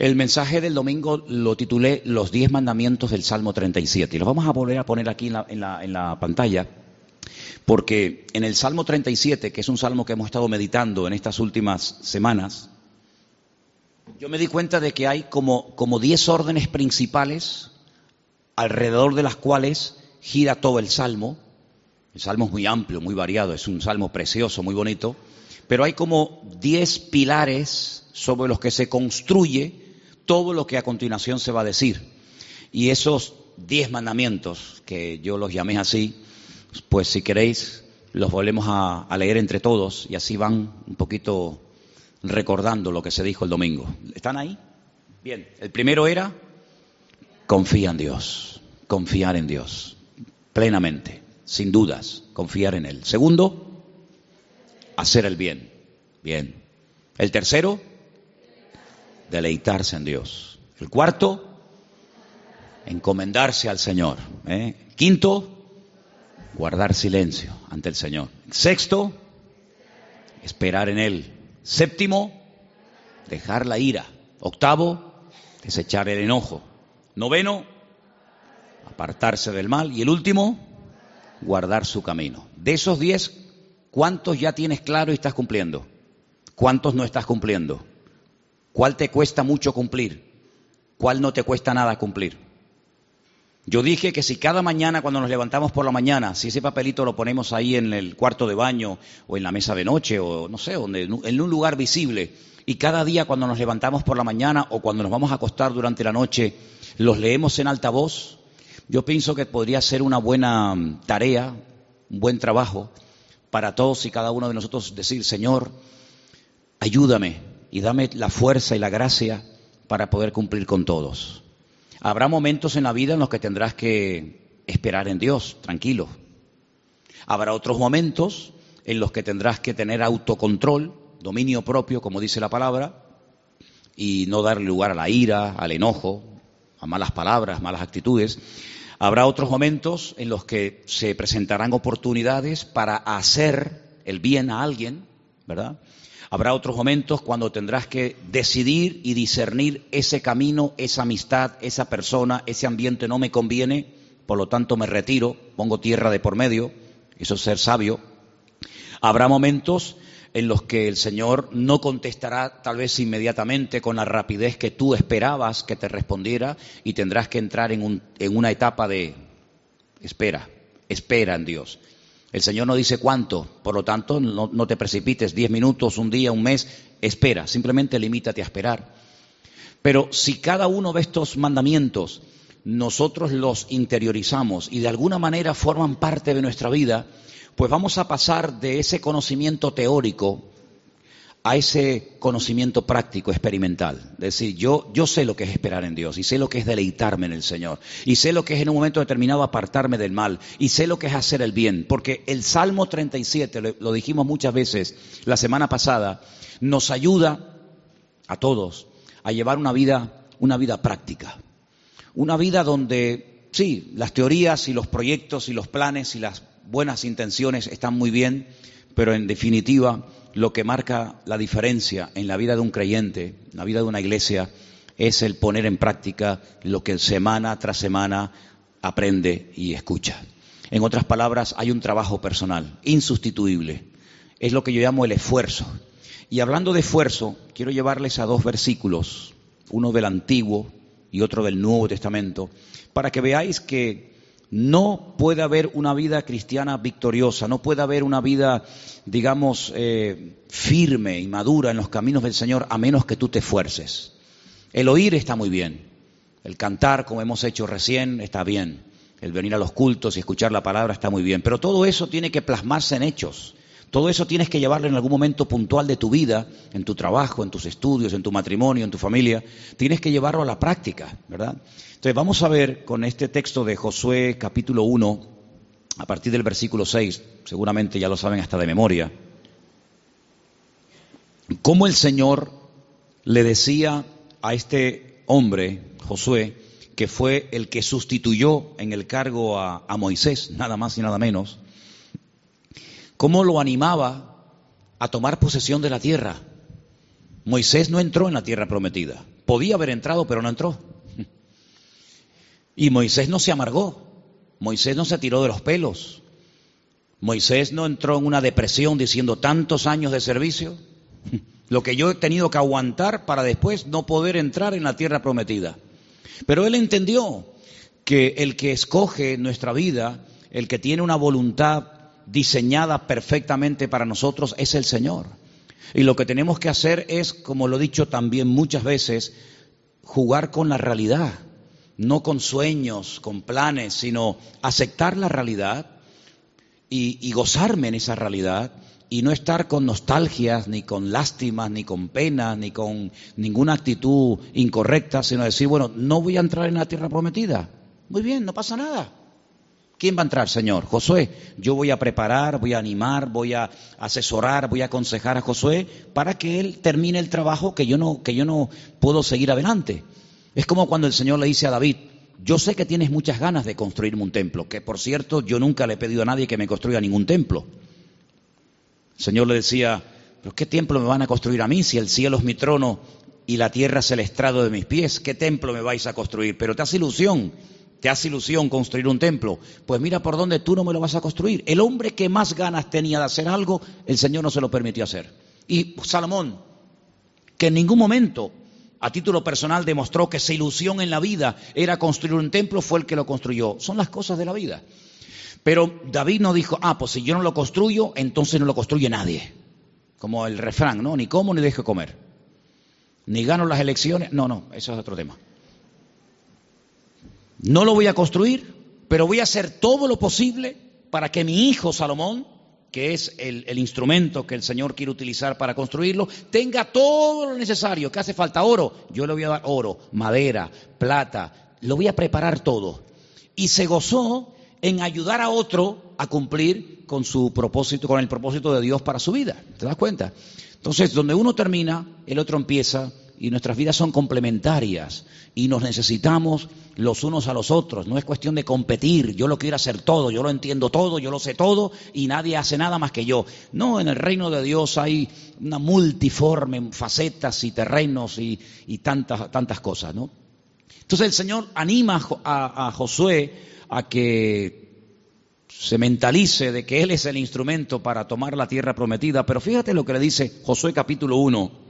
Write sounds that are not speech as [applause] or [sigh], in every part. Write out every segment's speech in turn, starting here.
El mensaje del domingo lo titulé Los diez mandamientos del Salmo 37. Y los vamos a volver a poner aquí en la, en la, en la pantalla, porque en el Salmo 37, que es un salmo que hemos estado meditando en estas últimas semanas, yo me di cuenta de que hay como, como diez órdenes principales alrededor de las cuales gira todo el salmo. El salmo es muy amplio, muy variado, es un salmo precioso, muy bonito, pero hay como diez pilares sobre los que se construye todo lo que a continuación se va a decir. Y esos diez mandamientos, que yo los llamé así, pues si queréis los volvemos a, leer entre todos y así van un poquito recordando lo que se dijo el domingo. ¿Están ahí? Bien, el primero era confía en Dios, confiar en Dios, plenamente, sin dudas, confiar en Él. Segundo, hacer el bien. Bien. El tercero, deleitarse en Dios. El cuarto, encomendarse al Señor. ¿eh? Quinto, guardar silencio ante el Señor. Sexto, esperar en Él. Séptimo, dejar la ira. Octavo, desechar el enojo. Noveno, apartarse del mal. Y el último, guardar su camino. De esos diez, ¿cuántos ya tienes claro y estás cumpliendo? ¿Cuántos no estás cumpliendo? ¿Cuál te cuesta mucho cumplir? ¿Cuál no te cuesta nada cumplir? Yo dije que si cada mañana cuando nos levantamos por la mañana, si ese papelito lo ponemos ahí en el cuarto de baño o en la mesa de noche o no sé, en un lugar visible, y cada día cuando nos levantamos por la mañana o cuando nos vamos a acostar durante la noche, los leemos en alta voz, yo pienso que podría ser una buena tarea, un buen trabajo para todos y cada uno de nosotros decir, Señor, ayúdame y dame la fuerza y la gracia para poder cumplir con todos. Habrá momentos en la vida en los que tendrás que esperar en Dios, tranquilo. Habrá otros momentos en los que tendrás que tener autocontrol, dominio propio, como dice la palabra, y no darle lugar a la ira, al enojo, a malas palabras, malas actitudes. Habrá otros momentos en los que se presentarán oportunidades para hacer el bien a alguien, ¿verdad? Habrá otros momentos cuando tendrás que decidir y discernir ese camino, esa amistad, esa persona, ese ambiente no me conviene, por lo tanto me retiro, pongo tierra de por medio, eso es ser sabio. Habrá momentos en los que el Señor no contestará tal vez inmediatamente con la rapidez que tú esperabas que te respondiera y tendrás que entrar en, en una etapa de espera, espera en Dios. El Señor no dice cuánto, por lo tanto, no, te precipites, diez minutos, un día, un mes, espera, simplemente limítate a esperar. Pero si cada uno de estos mandamientos nosotros los interiorizamos y de alguna manera forman parte de nuestra vida, pues vamos a pasar de ese conocimiento teórico a ese conocimiento práctico, experimental. Es decir, yo, yo sé lo que es esperar en Dios y sé lo que es deleitarme en el Señor y sé lo que es en un momento determinado apartarme del mal y sé lo que es hacer el bien. Porque el Salmo 37, lo, lo dijimos muchas veces la semana pasada, nos ayuda a todos a llevar una vida, una vida práctica. Una vida donde, sí, las teorías y los proyectos y los planes y las buenas intenciones están muy bien, pero en definitiva lo que marca la diferencia en la vida de un creyente, en la vida de una iglesia, es el poner en práctica lo que semana tras semana aprende y escucha. En otras palabras, hay un trabajo personal, insustituible. Es lo que yo llamo el esfuerzo. Y hablando de esfuerzo, quiero llevarles a dos versículos, uno del Antiguo y otro del Nuevo Testamento, para que veáis que no puede haber una vida cristiana victoriosa, no puede haber una vida, digamos, eh, firme y madura en los caminos del Señor a menos que tú te esfuerces. El oír está muy bien, el cantar, como hemos hecho recién, está bien, el venir a los cultos y escuchar la palabra está muy bien, pero todo eso tiene que plasmarse en hechos. Todo eso tienes que llevarlo en algún momento puntual de tu vida, en tu trabajo, en tus estudios, en tu matrimonio, en tu familia. Tienes que llevarlo a la práctica, ¿verdad? Entonces vamos a ver con este texto de Josué capítulo 1, a partir del versículo 6, seguramente ya lo saben hasta de memoria, cómo el Señor le decía a este hombre, Josué, que fue el que sustituyó en el cargo a, a Moisés, nada más y nada menos, cómo lo animaba a tomar posesión de la tierra. Moisés no entró en la tierra prometida. Podía haber entrado, pero no entró. Y Moisés no se amargó. Moisés no se tiró de los pelos. Moisés no entró en una depresión diciendo tantos años de servicio. Lo que yo he tenido que aguantar para después no poder entrar en la tierra prometida. Pero él entendió que el que escoge nuestra vida, el que tiene una voluntad diseñada perfectamente para nosotros, es el Señor. Y lo que tenemos que hacer es, como lo he dicho también muchas veces, jugar con la realidad, no con sueños, con planes, sino aceptar la realidad y, gozarme en esa realidad y no estar con nostalgias, ni con lástimas, ni con penas, ni con ninguna actitud incorrecta, sino decir, bueno, no voy a entrar en la tierra prometida. Muy bien, no pasa nada. ¿Quién va a entrar, Señor? Josué. Yo voy a preparar, voy a animar, voy a asesorar, voy a aconsejar a Josué para que él termine el trabajo que yo no, que yo no puedo seguir adelante. Es como cuando el Señor le dice a David, yo sé que tienes muchas ganas de construirme un templo, que por cierto yo nunca le he pedido a nadie que me construya ningún templo. El Señor le decía, pero ¿qué templo me van a construir a mí si el cielo es mi trono y la tierra es el estrado de mis pies? ¿Qué templo me vais a construir? Pero te hace ilusión te hace ilusión construir un templo, pues mira por dónde tú no me lo vas a construir. El hombre que más ganas tenía de hacer algo, el Señor no se lo permitió hacer. Y Salomón, que en ningún momento a título personal demostró que esa ilusión en la vida era construir un templo, fue el que lo construyó. Son las cosas de la vida. Pero David no dijo, ah, pues si yo no lo construyo, entonces no lo construye nadie. Como el refrán, ¿no? Ni como ni dejo comer. Ni gano las elecciones. No, no, eso es otro tema. No lo voy a construir, pero voy a hacer todo lo posible para que mi hijo Salomón, que es el, instrumento que el Señor quiere utilizar para construirlo, tenga todo lo necesario. ¿Qué hace falta? Oro. Yo le voy a dar oro, madera, plata. Lo voy a preparar todo. Y se gozó en ayudar a otro a cumplir con su propósito, con el propósito de Dios para su vida. ¿Te das cuenta? Entonces, donde uno termina, el otro empieza y nuestras vidas son complementarias y nos necesitamos los unos a los otros. No es cuestión de competir, yo lo quiero hacer todo, yo lo entiendo todo, yo lo sé todo y nadie hace nada más que yo. No, en el reino de Dios hay una multiforme facetas y terrenos y, tantas, tantas cosas, ¿no? Entonces el Señor anima a, a Josué a que se mentalice de que Él es el instrumento para tomar la tierra prometida, pero fíjate lo que le dice Josué capítulo 1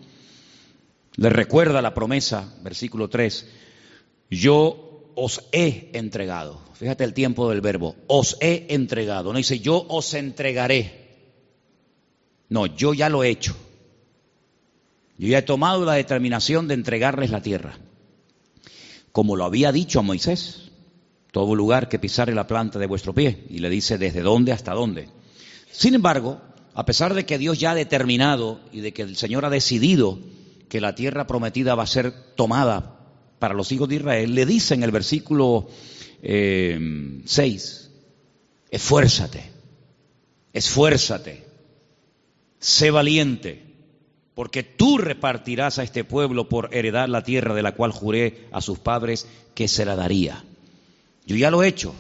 le recuerda la promesa, versículo 3, yo os he entregado. Fíjate el tiempo del verbo, os he entregado. No dice yo os entregaré. No, yo ya lo he hecho. Yo ya he tomado la determinación de entregarles la tierra. Como lo había dicho a Moisés, todo lugar que pisare la planta de vuestro pie. Y le dice desde dónde hasta dónde. Sin embargo, a pesar de que Dios ya ha determinado y de que el Señor ha decidido que la tierra prometida va a ser tomada para los hijos de Israel, le dice en el versículo 6, eh, esfuérzate, esfuérzate, sé valiente, porque tú repartirás a este pueblo por heredar la tierra de la cual juré a sus padres que se la daría. Yo ya lo he hecho,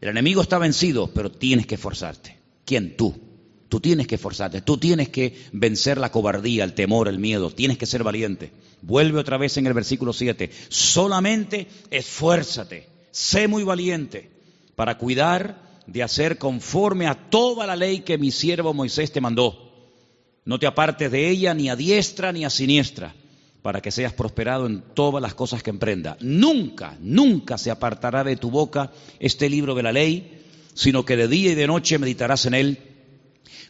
el enemigo está vencido, pero tienes que esforzarte. ¿Quién? Tú. Tú tienes que esforzarte, tú tienes que vencer la cobardía, el temor, el miedo, tienes que ser valiente. Vuelve otra vez en el versículo 7. Solamente esfuérzate, sé muy valiente para cuidar de hacer conforme a toda la ley que mi siervo Moisés te mandó. No te apartes de ella ni a diestra ni a siniestra, para que seas prosperado en todas las cosas que emprenda. Nunca, nunca se apartará de tu boca este libro de la ley, sino que de día y de noche meditarás en él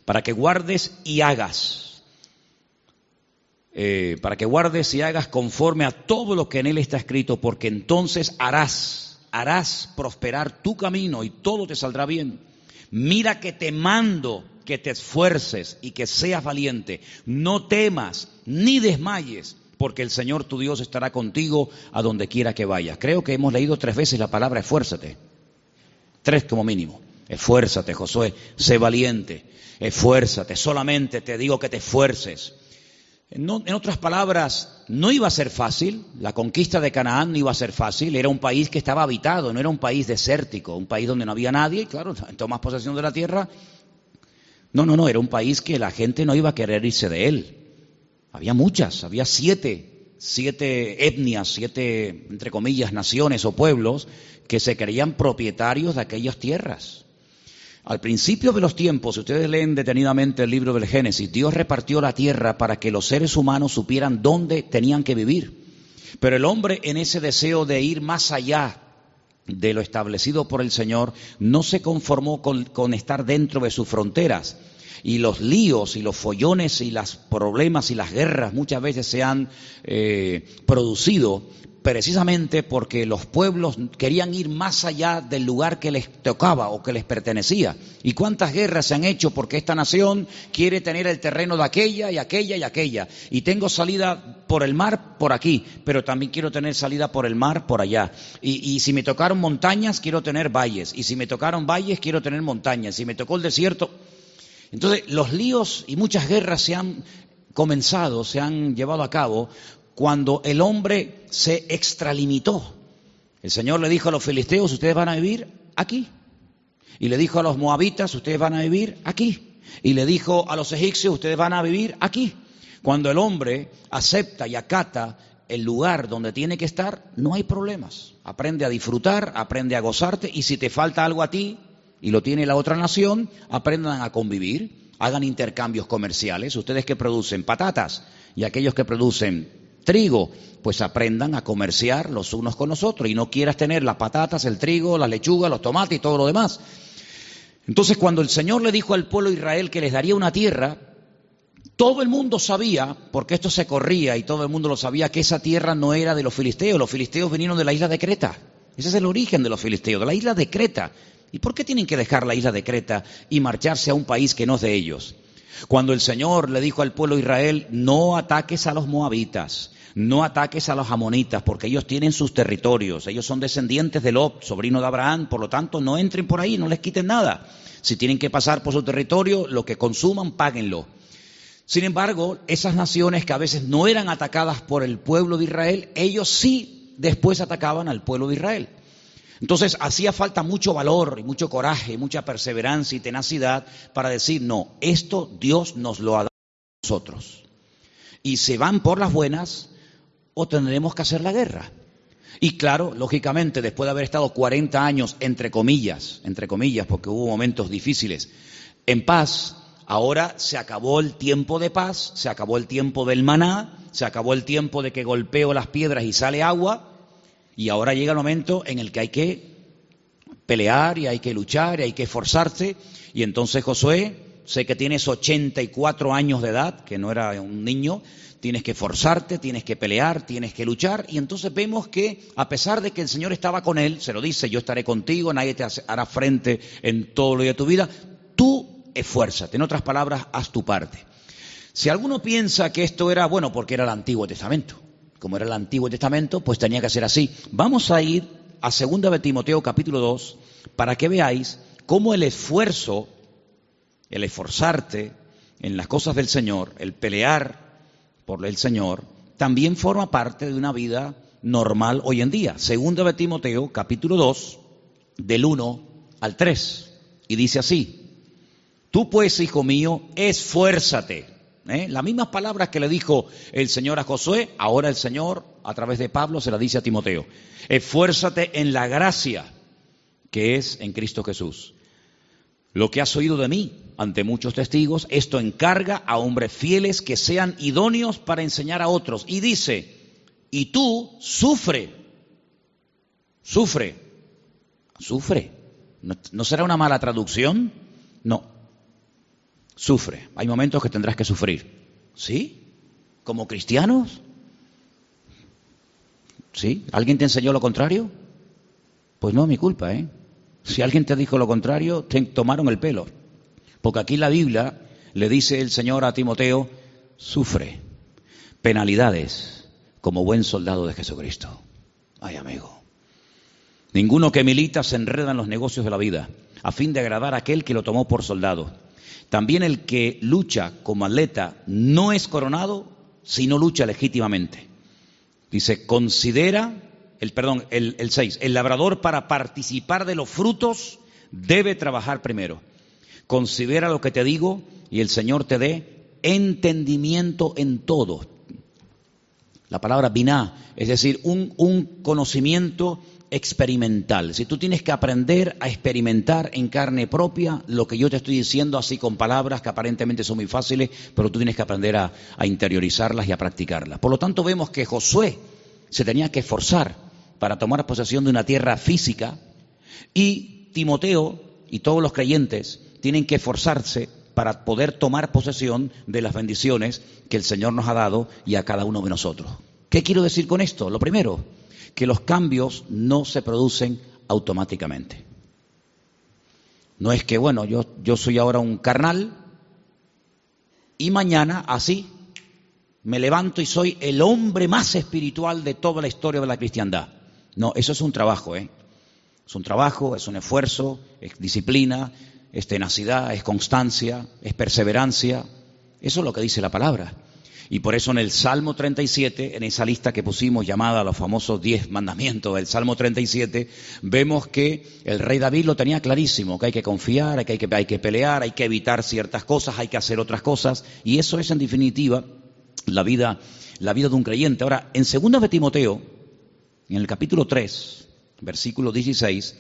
para que guardes y hagas, eh, para que guardes y hagas conforme a todo lo que en él está escrito, porque entonces harás, harás prosperar tu camino y todo te saldrá bien. Mira que te mando que te esfuerces y que seas valiente. No temas ni desmayes, porque el Señor tu Dios estará contigo a donde quiera que vayas. Creo que hemos leído tres veces la palabra esfuérzate. Tres como mínimo. Esfuérzate, Josué, sé valiente, esfuérzate, solamente te digo que te esfuerces. en otras palabras, no iba a ser fácil, la conquista de Canaán no iba a ser fácil, era un país que estaba habitado, no era un país desértico, un país donde no había nadie, y claro, [laughs] tomas posesión de la tierra. No, no, no, era un país que la gente no iba a querer irse de él. Había muchas, había siete, siete etnias, siete, entre comillas, naciones o pueblos que se creían propietarios de aquellas tierras. Al principio de los tiempos, si ustedes leen detenidamente el libro del Génesis, Dios repartió la tierra para que los seres humanos supieran dónde tenían que vivir. Pero el hombre en ese deseo de ir más allá de lo establecido por el Señor, no se conformó con, estar dentro de sus fronteras. Y los líos y los follones y los problemas y las guerras muchas veces se han eh, producido precisamente porque los pueblos querían ir más allá del lugar que les tocaba o que les pertenecía. ¿Y cuántas guerras se han hecho porque esta nación quiere tener el terreno de aquella y aquella y aquella? Y tengo salida por el mar por aquí, pero también quiero tener salida por el mar por allá. Y, si me tocaron montañas, quiero tener valles. Y si me tocaron valles, quiero tener montañas. Si me tocó el desierto. Entonces, los líos y muchas guerras se han comenzado, se han llevado a cabo cuando el hombre se extralimitó. El Señor le dijo a los filisteos, ustedes van a vivir aquí. Y le dijo a los moabitas, ustedes van a vivir aquí. Y le dijo a los egipcios, ustedes van a vivir aquí. Cuando el hombre acepta y acata el lugar donde tiene que estar, no hay problemas. Aprende a disfrutar, aprende a gozarte y si te falta algo a ti y lo tiene la otra nación, aprendan a convivir, hagan intercambios comerciales. Ustedes que producen patatas y aquellos que producen trigo, pues aprendan a comerciar los unos con los otros y no quieras tener las patatas, el trigo, las lechugas, los tomates y todo lo demás. Entonces cuando el Señor le dijo al pueblo de Israel que les daría una tierra, todo el mundo sabía, porque esto se corría y todo el mundo lo sabía, que esa tierra no era de los filisteos, los filisteos vinieron de la isla de Creta. Ese es el origen de los filisteos, de la isla de Creta. ¿Y por qué tienen que dejar la isla de Creta y marcharse a un país que no es de ellos? Cuando el Señor le dijo al pueblo de Israel, no ataques a los moabitas, no ataques a los amonitas, porque ellos tienen sus territorios, ellos son descendientes de Lot, sobrino de Abraham, por lo tanto no entren por ahí, no les quiten nada. Si tienen que pasar por su territorio, lo que consuman, páguenlo. Sin embargo, esas naciones que a veces no eran atacadas por el pueblo de Israel, ellos sí después atacaban al pueblo de Israel. Entonces hacía falta mucho valor y mucho coraje, mucha perseverancia y tenacidad para decir, no, esto Dios nos lo ha dado a nosotros. Y se van por las buenas, o tendremos que hacer la guerra. Y claro, lógicamente, después de haber estado 40 años, entre comillas, entre comillas, porque hubo momentos difíciles, en paz, ahora se acabó el tiempo de paz, se acabó el tiempo del maná, se acabó el tiempo de que golpeo las piedras y sale agua, y ahora llega el momento en el que hay que pelear y hay que luchar y hay que esforzarse, y entonces Josué, sé que tienes 84 años de edad, que no era un niño, tienes que forzarte, tienes que pelear, tienes que luchar. Y entonces vemos que a pesar de que el Señor estaba con él, se lo dice, yo estaré contigo, nadie te hará frente en todo lo de tu vida, tú esfuérzate. En otras palabras, haz tu parte. Si alguno piensa que esto era, bueno, porque era el Antiguo Testamento, como era el Antiguo Testamento, pues tenía que ser así. Vamos a ir a 2 de Timoteo capítulo 2 para que veáis cómo el esfuerzo, el esforzarte en las cosas del Señor, el pelear por el Señor, también forma parte de una vida normal hoy en día. Segundo de Timoteo, capítulo 2, del 1 al 3. Y dice así, tú pues, hijo mío, esfuérzate. ¿Eh? Las mismas palabras que le dijo el Señor a Josué, ahora el Señor, a través de Pablo, se las dice a Timoteo. Esfuérzate en la gracia que es en Cristo Jesús. Lo que has oído de mí, ante muchos testigos, esto encarga a hombres fieles que sean idóneos para enseñar a otros. Y dice, y tú sufre, sufre, sufre. ¿No, será una mala traducción? No, sufre. Hay momentos que tendrás que sufrir. ¿Sí? ¿Como cristianos? ¿Sí? ¿Alguien te enseñó lo contrario? Pues no, mi culpa, ¿eh? Si alguien te dijo lo contrario, te tomaron el pelo. Porque aquí la Biblia le dice el Señor a Timoteo, sufre penalidades como buen soldado de Jesucristo. Ay, amigo. Ninguno que milita se enreda en los negocios de la vida, a fin de agradar a aquel que lo tomó por soldado. También el que lucha como atleta no es coronado si no lucha legítimamente. Dice, considera, el perdón, el, el 6, el labrador para participar de los frutos debe trabajar primero. Considera lo que te digo y el Señor te dé entendimiento en todo. La palabra biná, es decir, un, un conocimiento experimental. Si tú tienes que aprender a experimentar en carne propia lo que yo te estoy diciendo así con palabras que aparentemente son muy fáciles, pero tú tienes que aprender a, a interiorizarlas y a practicarlas. Por lo tanto, vemos que Josué se tenía que esforzar para tomar posesión de una tierra física y Timoteo y todos los creyentes tienen que esforzarse para poder tomar posesión de las bendiciones que el Señor nos ha dado y a cada uno de nosotros. ¿Qué quiero decir con esto? Lo primero, que los cambios no se producen automáticamente. No es que, bueno, yo, yo soy ahora un carnal y mañana así me levanto y soy el hombre más espiritual de toda la historia de la cristiandad. No, eso es un trabajo, ¿eh? Es un trabajo, es un esfuerzo, es disciplina, es tenacidad, es constancia, es perseverancia. Eso es lo que dice la palabra. Y por eso en el Salmo 37, en esa lista que pusimos llamada los famosos diez mandamientos del Salmo 37, vemos que el rey David lo tenía clarísimo, que hay que confiar, que hay que, hay que pelear, hay que evitar ciertas cosas, hay que hacer otras cosas. Y eso es en definitiva la vida, la vida de un creyente. Ahora, en 2 de Timoteo, en el capítulo 3, versículo 16,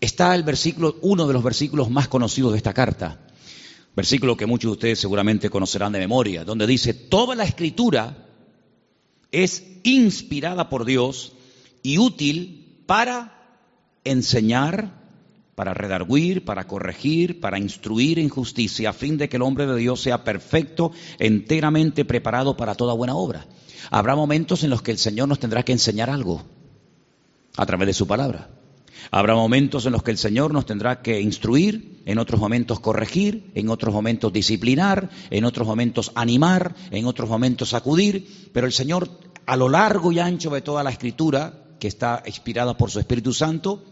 está el versículo, uno de los versículos más conocidos de esta carta, versículo que muchos de ustedes seguramente conocerán de memoria, donde dice, toda la escritura es inspirada por Dios y útil para enseñar, para redarguir, para corregir, para instruir en justicia, a fin de que el hombre de Dios sea perfecto, enteramente preparado para toda buena obra. Habrá momentos en los que el Señor nos tendrá que enseñar algo a través de su palabra. Habrá momentos en los que el Señor nos tendrá que instruir, en otros momentos corregir, en otros momentos disciplinar, en otros momentos animar, en otros momentos sacudir, pero el Señor a lo largo y ancho de toda la escritura, que está inspirada por su Espíritu Santo,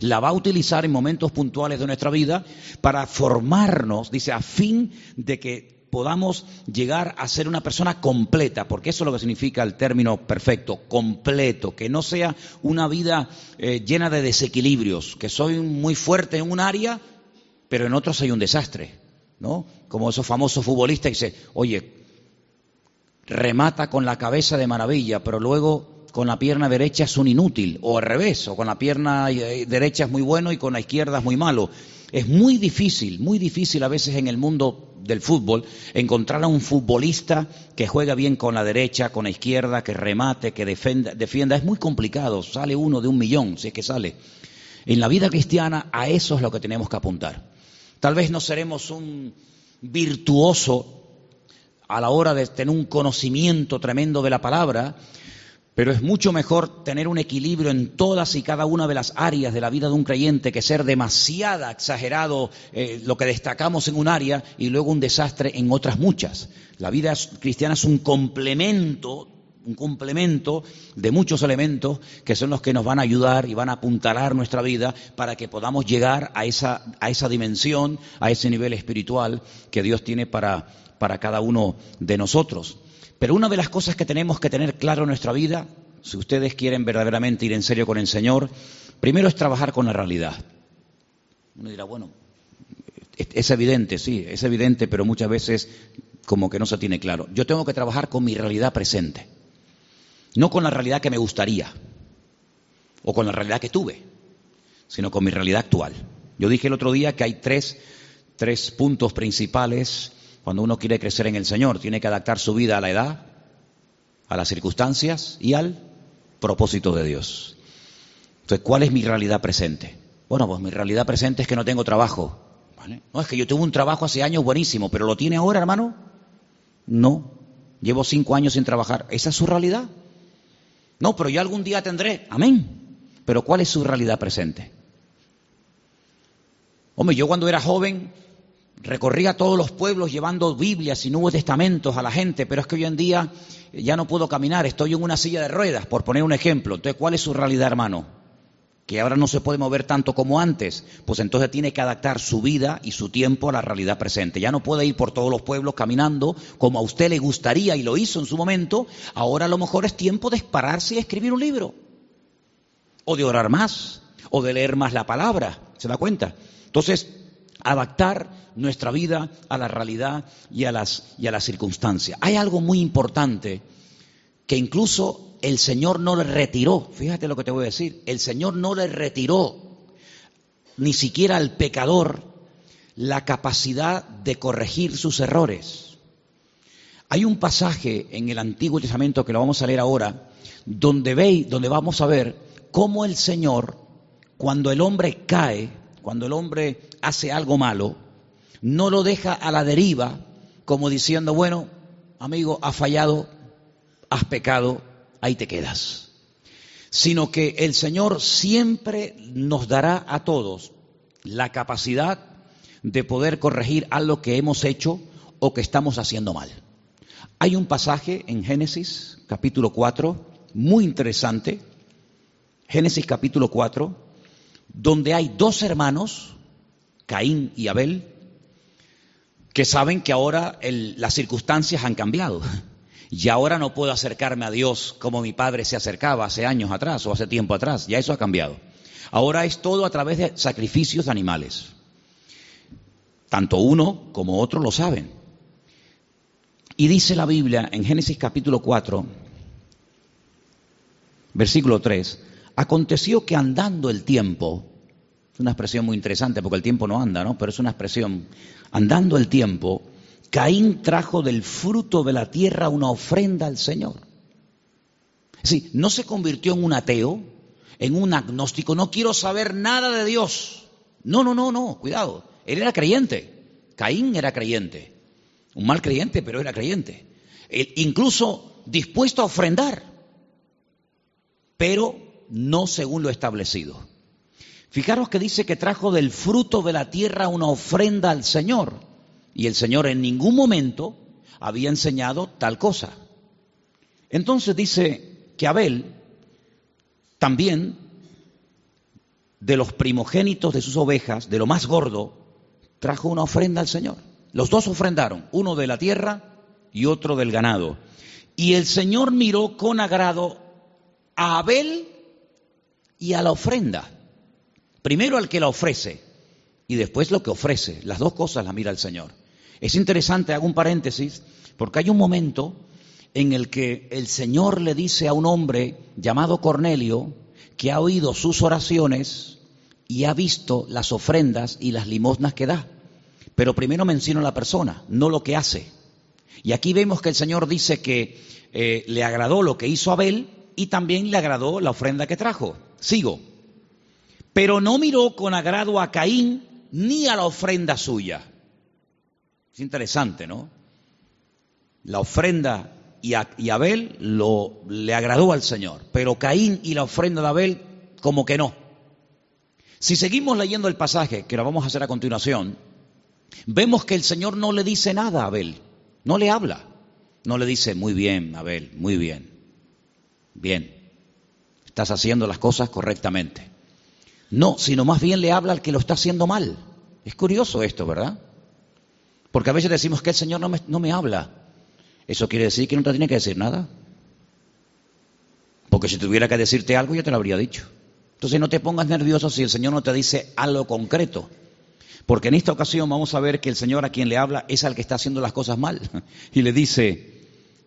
la va a utilizar en momentos puntuales de nuestra vida para formarnos, dice, a fin de que podamos llegar a ser una persona completa, porque eso es lo que significa el término perfecto, completo, que no sea una vida eh, llena de desequilibrios, que soy muy fuerte en un área, pero en otros hay un desastre, ¿no? Como esos famosos futbolistas que dicen, oye, remata con la cabeza de maravilla, pero luego con la pierna derecha es un inútil, o al revés, o con la pierna eh, derecha es muy bueno y con la izquierda es muy malo. Es muy difícil, muy difícil a veces en el mundo del fútbol encontrar a un futbolista que juega bien con la derecha, con la izquierda, que remate, que defienda, defienda. Es muy complicado, sale uno de un millón, si es que sale. En la vida cristiana a eso es lo que tenemos que apuntar. Tal vez no seremos un virtuoso a la hora de tener un conocimiento tremendo de la palabra, pero es mucho mejor tener un equilibrio en todas y cada una de las áreas de la vida de un creyente que ser demasiado exagerado eh, lo que destacamos en un área y luego un desastre en otras muchas. La vida cristiana es un complemento, un complemento de muchos elementos que son los que nos van a ayudar y van a apuntalar nuestra vida para que podamos llegar a esa, a esa dimensión, a ese nivel espiritual que Dios tiene para, para cada uno de nosotros. Pero una de las cosas que tenemos que tener claro en nuestra vida, si ustedes quieren verdaderamente ir en serio con el Señor, primero es trabajar con la realidad. Uno dirá, bueno, es evidente, sí, es evidente, pero muchas veces como que no se tiene claro. Yo tengo que trabajar con mi realidad presente, no con la realidad que me gustaría o con la realidad que tuve, sino con mi realidad actual. Yo dije el otro día que hay tres, tres puntos principales cuando uno quiere crecer en el Señor, tiene que adaptar su vida a la edad, a las circunstancias y al propósito de Dios. Entonces, ¿cuál es mi realidad presente? Bueno, pues mi realidad presente es que no tengo trabajo. No, es que yo tuve un trabajo hace años buenísimo, pero ¿lo tiene ahora, hermano? No. Llevo cinco años sin trabajar. ¿Esa es su realidad? No, pero yo algún día tendré. Amén. Pero ¿cuál es su realidad presente? Hombre, yo cuando era joven recorría todos los pueblos llevando Biblias y Nuevos Testamentos a la gente, pero es que hoy en día ya no puedo caminar, estoy en una silla de ruedas, por poner un ejemplo. Entonces, ¿cuál es su realidad, hermano? Que ahora no se puede mover tanto como antes, pues entonces tiene que adaptar su vida y su tiempo a la realidad presente. Ya no puede ir por todos los pueblos caminando como a usted le gustaría y lo hizo en su momento, ahora a lo mejor es tiempo de pararse y escribir un libro, o de orar más, o de leer más la palabra, ¿se da cuenta? Entonces, adaptar nuestra vida a la realidad y a las, y a las circunstancias. Hay algo muy importante que incluso el Señor no le retiró, fíjate lo que te voy a decir, el Señor no le retiró ni siquiera al pecador la capacidad de corregir sus errores. Hay un pasaje en el Antiguo Testamento que lo vamos a leer ahora, donde, ve, donde vamos a ver cómo el Señor, cuando el hombre cae, cuando el hombre hace algo malo, no lo deja a la deriva como diciendo, bueno, amigo, has fallado, has pecado, ahí te quedas. Sino que el Señor siempre nos dará a todos la capacidad de poder corregir algo que hemos hecho o que estamos haciendo mal. Hay un pasaje en Génesis capítulo 4 muy interesante, Génesis capítulo 4, donde hay dos hermanos, Caín y Abel, que saben que ahora las circunstancias han cambiado. [laughs] Y ahora no puedo acercarme a Dios como mi padre se acercaba hace años atrás o hace tiempo atrás. Ya eso ha cambiado. Ahora es todo a través de sacrificios de animales. Tanto uno como otro lo saben. Y dice la Biblia en Génesis capítulo 4, versículo 3, aconteció que andando el tiempo, es una expresión muy interesante porque el tiempo no anda, ¿no? Pero es una expresión, andando el tiempo, Caín trajo del fruto de la tierra una ofrenda al Señor. Es decir, no se convirtió en un ateo, en un agnóstico, no quiero saber nada de Dios. No, no, no, no, cuidado. Él era creyente. Caín era creyente. Un mal creyente, pero era creyente. incluso dispuesto a ofrendar, pero no según lo establecido. Fijaros que dice que trajo del fruto de la tierra una ofrenda al Señor. Y el Señor en ningún momento había enseñado tal cosa. Entonces dice que Abel también de los primogénitos de sus ovejas, de lo más gordo, trajo una ofrenda al Señor. Los dos ofrendaron, uno de la tierra y otro del ganado. Y el Señor miró con agrado a Abel y a la ofrenda. Primero al que la ofrece y después lo que ofrece. Las dos cosas las mira el Señor. Es interesante, hago un paréntesis, porque hay un momento en el que el Señor le dice a un hombre llamado Cornelio que ha oído sus oraciones y ha visto las ofrendas y las limosnas que da. Pero primero menciona a la persona, no lo que hace. Y aquí vemos que el Señor dice que eh, le agradó lo que hizo Abel y también le agradó la ofrenda que trajo. Sigo. Pero no miró con agrado a Caín ni a la ofrenda suya. Es interesante, ¿no? La ofrenda y, y Abel lo, le agradó al Señor, pero Caín y la ofrenda de Abel como que no. Si seguimos leyendo el pasaje, que lo vamos a hacer a continuación, Vemos que el Señor no le dice nada a Abel, no le habla, no le dice, muy bien, Abel, muy bien, bien, estás haciendo las cosas correctamente. No, sino más bien le habla al que lo está haciendo mal. Es curioso esto, ¿verdad? Porque a veces decimos que el Señor no me, no me habla. Eso quiere decir que no te tiene que decir nada. Porque si tuviera que decirte algo, ya te lo habría dicho. Entonces no te pongas nervioso si el Señor no te dice algo concreto. Porque en esta ocasión vamos a ver que el Señor a quien le habla es al que está haciendo las cosas mal. [laughs] Y le dice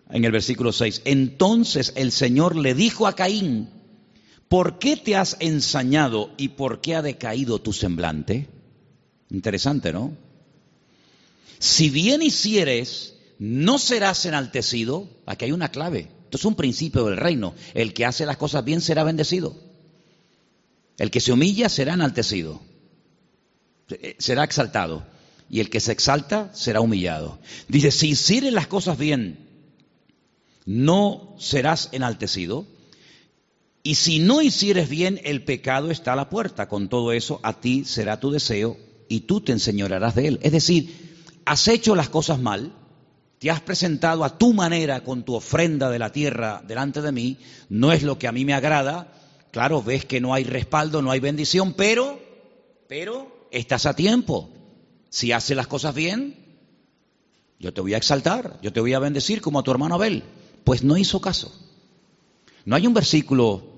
en el versículo 6, entonces el Señor le dijo a Caín, ¿por qué te has ensañado y por qué ha decaído tu semblante? Interesante, ¿no? Si bien hicieres, no serás enaltecido. Aquí hay una clave. Esto es un principio del reino. El que hace las cosas bien será bendecido. El que se humilla será enaltecido. Eh, será exaltado. Y el que se exalta será humillado. Dice, si hicieres las cosas bien, no serás enaltecido. Y si no hicieres bien, el pecado está a la puerta. Con todo eso, a ti será tu deseo y tú te enseñorarás de él. Es decir, has hecho las cosas mal, te has presentado a tu manera con tu ofrenda de la tierra delante de mí, no es lo que a mí me agrada. Claro, ves que no hay respaldo, no hay bendición, pero, pero estás a tiempo. Si haces las cosas bien, yo te voy a exaltar, yo te voy a bendecir como a tu hermano Abel. Pues no hizo caso. No hay un versículo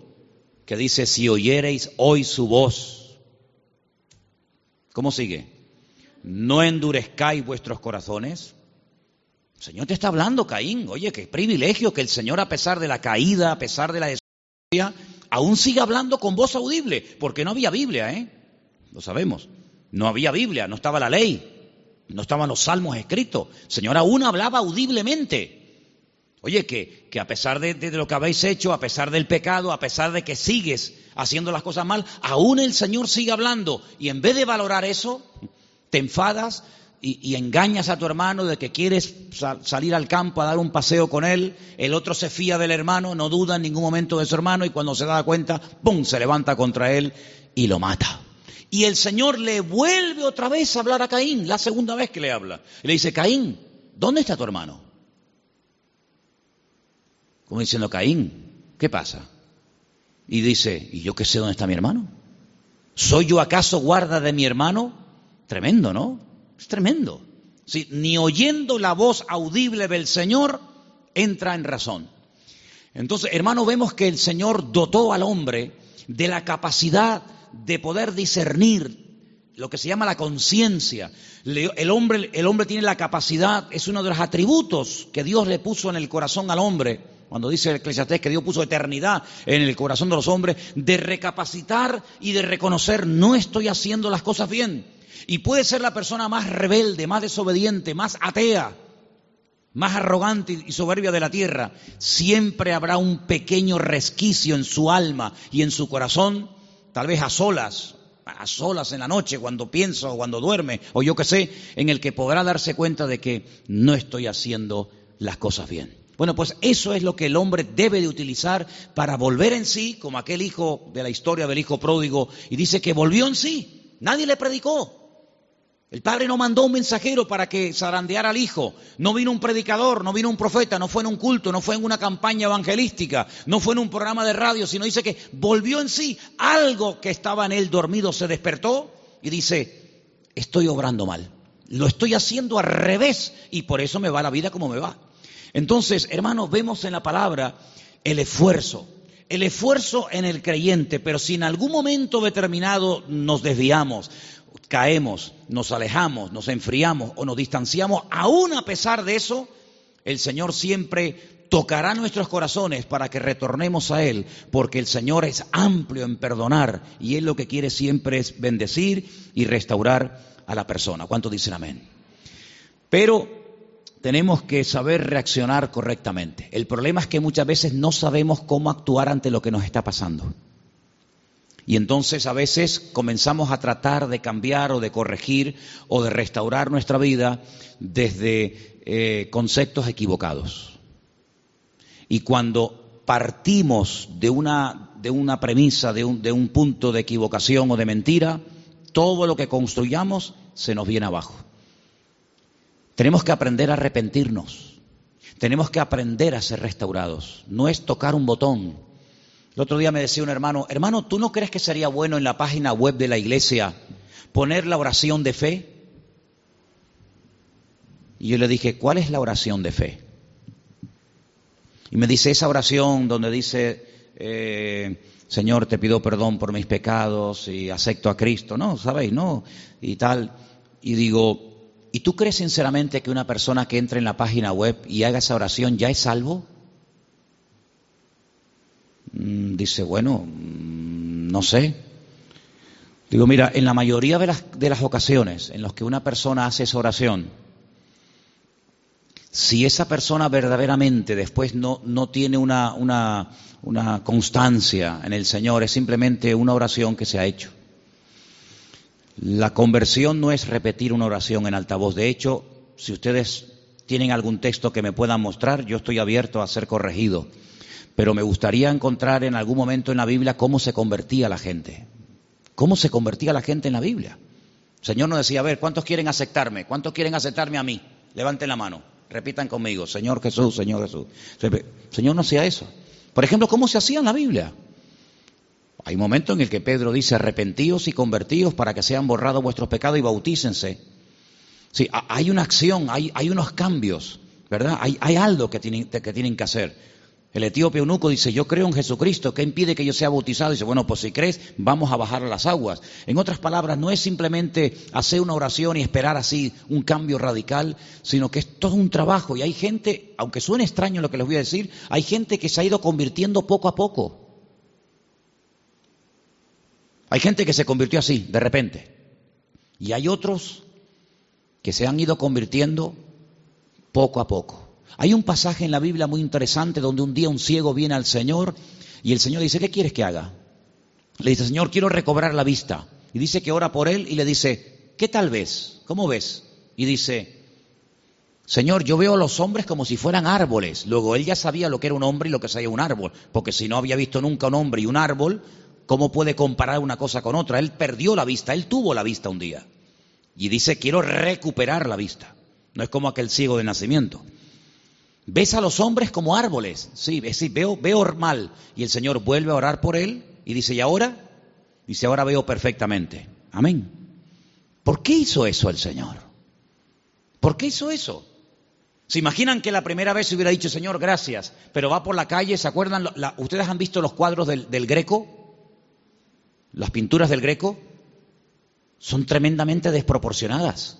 que dice, si oyereis hoy su voz. ¿Cómo sigue? no endurezcáis vuestros corazones. El Señor te está hablando, Caín. Oye, qué privilegio que el Señor, a pesar de la caída, a pesar de la desobediencia, aún siga hablando con voz audible, porque no había Biblia, ¿eh? Lo sabemos. No había Biblia, no estaba la ley, no estaban los salmos escritos. El Señor aún hablaba audiblemente. Oye, que, que a pesar de, lo que habéis hecho, a pesar del pecado, a pesar de que sigues haciendo las cosas mal, aún el Señor sigue hablando. Y en vez de valorar eso, te enfadas y, engañas a tu hermano de que quieres sal, salir al campo a dar un paseo con él. El otro se fía del hermano, no duda en ningún momento de su hermano y cuando se da cuenta, ¡pum!, se levanta contra él y lo mata. Y el Señor le vuelve otra vez a hablar a Caín, la segunda vez que le habla. Y le dice, Caín, ¿dónde está tu hermano? Como diciendo, Caín, ¿qué pasa? Y dice, ¿y yo qué sé dónde está mi hermano? ¿Soy yo acaso guarda de mi hermano? Tremendo, ¿no? Es tremendo. Sí, ni oyendo la voz audible del Señor entra en razón. Entonces, hermano, vemos que el Señor dotó al hombre de la capacidad de poder discernir lo que se llama la conciencia. El hombre, el hombre tiene la capacidad, es uno de los atributos que Dios le puso en el corazón al hombre, cuando dice el Eclesiastés que Dios puso eternidad en el corazón de los hombres, de recapacitar y de reconocer, no estoy haciendo las cosas bien. Y puede ser la persona más rebelde, más desobediente, más atea, más arrogante y soberbia de la tierra. Siempre habrá un pequeño resquicio en su alma y en su corazón, tal vez a solas, a solas en la noche, cuando piensa o cuando duerme, o yo qué sé, en el que podrá darse cuenta de que no estoy haciendo las cosas bien. Bueno, pues eso es lo que el hombre debe de utilizar para volver en sí, como aquel hijo de la historia del hijo pródigo, y dice que volvió en sí. Nadie le predicó. El padre no mandó un mensajero para que zarandeara al hijo. No vino un predicador, no vino un profeta, no fue en un culto, no fue en una campaña evangelística, no fue en un programa de radio, sino dice que volvió en sí. Algo que estaba en él dormido se despertó y dice, estoy obrando mal. Lo estoy haciendo al revés y por eso me va la vida como me va. Entonces, hermanos, vemos en la palabra el esfuerzo, el esfuerzo en el creyente, pero si en algún momento determinado nos desviamos, caemos, nos alejamos, nos enfriamos o nos distanciamos, aún a pesar de eso, el Señor siempre tocará nuestros corazones para que retornemos a Él, porque el Señor es amplio en perdonar y Él lo que quiere siempre es bendecir y restaurar a la persona. ¿Cuántos dicen amén? Pero tenemos que saber reaccionar correctamente. El problema es que muchas veces no sabemos cómo actuar ante lo que nos está pasando. Y entonces a veces comenzamos a tratar de cambiar o de corregir o de restaurar nuestra vida desde eh, conceptos equivocados. Y cuando partimos de una, de una premisa, de un, de un punto de equivocación o de mentira, todo lo que construyamos se nos viene abajo. Tenemos que aprender a arrepentirnos. Tenemos que aprender a ser restaurados. No es tocar un botón. El otro día me decía un hermano, hermano, ¿tú no crees que sería bueno en la página web de la iglesia poner la oración de fe? Y yo le dije, ¿cuál es la oración de fe? Y me dice esa oración donde dice, eh, Señor, te pido perdón por mis pecados y acepto a Cristo, ¿no? ¿Sabéis? ¿No? Y tal. Y digo, ¿Y tú crees sinceramente que una persona que entre en la página web y haga esa oración ya es salvo? Mm, dice, bueno, mm, no sé. Digo, mira, en la mayoría de las, de las ocasiones en las que una persona hace esa oración, si esa persona verdaderamente después no, no tiene una, una, una constancia en el Señor, es simplemente una oración que se ha hecho. La conversión no es repetir una oración en altavoz. De hecho, si ustedes tienen algún texto que me puedan mostrar, yo estoy abierto a ser corregido. Pero me gustaría encontrar en algún momento en la Biblia cómo se convertía la gente. ¿Cómo se convertía la gente en la Biblia? El Señor nos decía, a ver, ¿cuántos quieren aceptarme? ¿Cuántos quieren aceptarme a mí? Levanten la mano, repitan conmigo, Señor Jesús, Señor Jesús. Señor no hacía eso. Por ejemplo, ¿cómo se hacía en la Biblia? Hay un momento en el que Pedro dice, arrepentíos y convertíos para que sean borrados vuestros pecados y bautícense. Sí, hay una acción, hay, unos cambios, ¿verdad? Hay, hay algo que tienen, que hacer. El etíope eunuco dice, yo creo en Jesucristo, ¿qué impide que yo sea bautizado? dice, bueno, pues si crees, vamos a bajar a las aguas. En otras palabras, no es simplemente hacer una oración y esperar así un cambio radical, sino que es todo un trabajo. Y hay gente, aunque suene extraño lo que les voy a decir, hay gente que se ha ido convirtiendo poco a poco. Hay gente que se convirtió así, de repente. Y hay otros que se han ido convirtiendo poco a poco. Hay un pasaje en la Biblia muy interesante donde un día un ciego viene al Señor y el Señor dice, ¿qué quieres que haga? Le dice, Señor, quiero recobrar la vista. Y dice que ora por él y le dice, ¿qué tal ves? ¿Cómo ves? Y dice, Señor, yo veo a los hombres como si fueran árboles. Luego él ya sabía lo que era un hombre y lo que sería un árbol, porque si no había visto nunca un hombre y un árbol, ¿cómo puede comparar una cosa con otra? Él perdió la vista, él tuvo la vista un día. Y dice, quiero recuperar la vista. No es como aquel ciego de nacimiento. Ves a los hombres como árboles. Sí, sí, veo, veo mal. Y el Señor vuelve a orar por él y dice, ¿y ahora? Dice, ahora veo perfectamente. Amén. ¿Por qué hizo eso el Señor? ¿Por qué hizo eso? ¿Se imaginan que la primera vez se hubiera dicho, Señor, gracias, pero va por la calle, ¿se acuerdan? ¿Ustedes han visto los cuadros del, del Greco? Las pinturas del Greco son tremendamente desproporcionadas.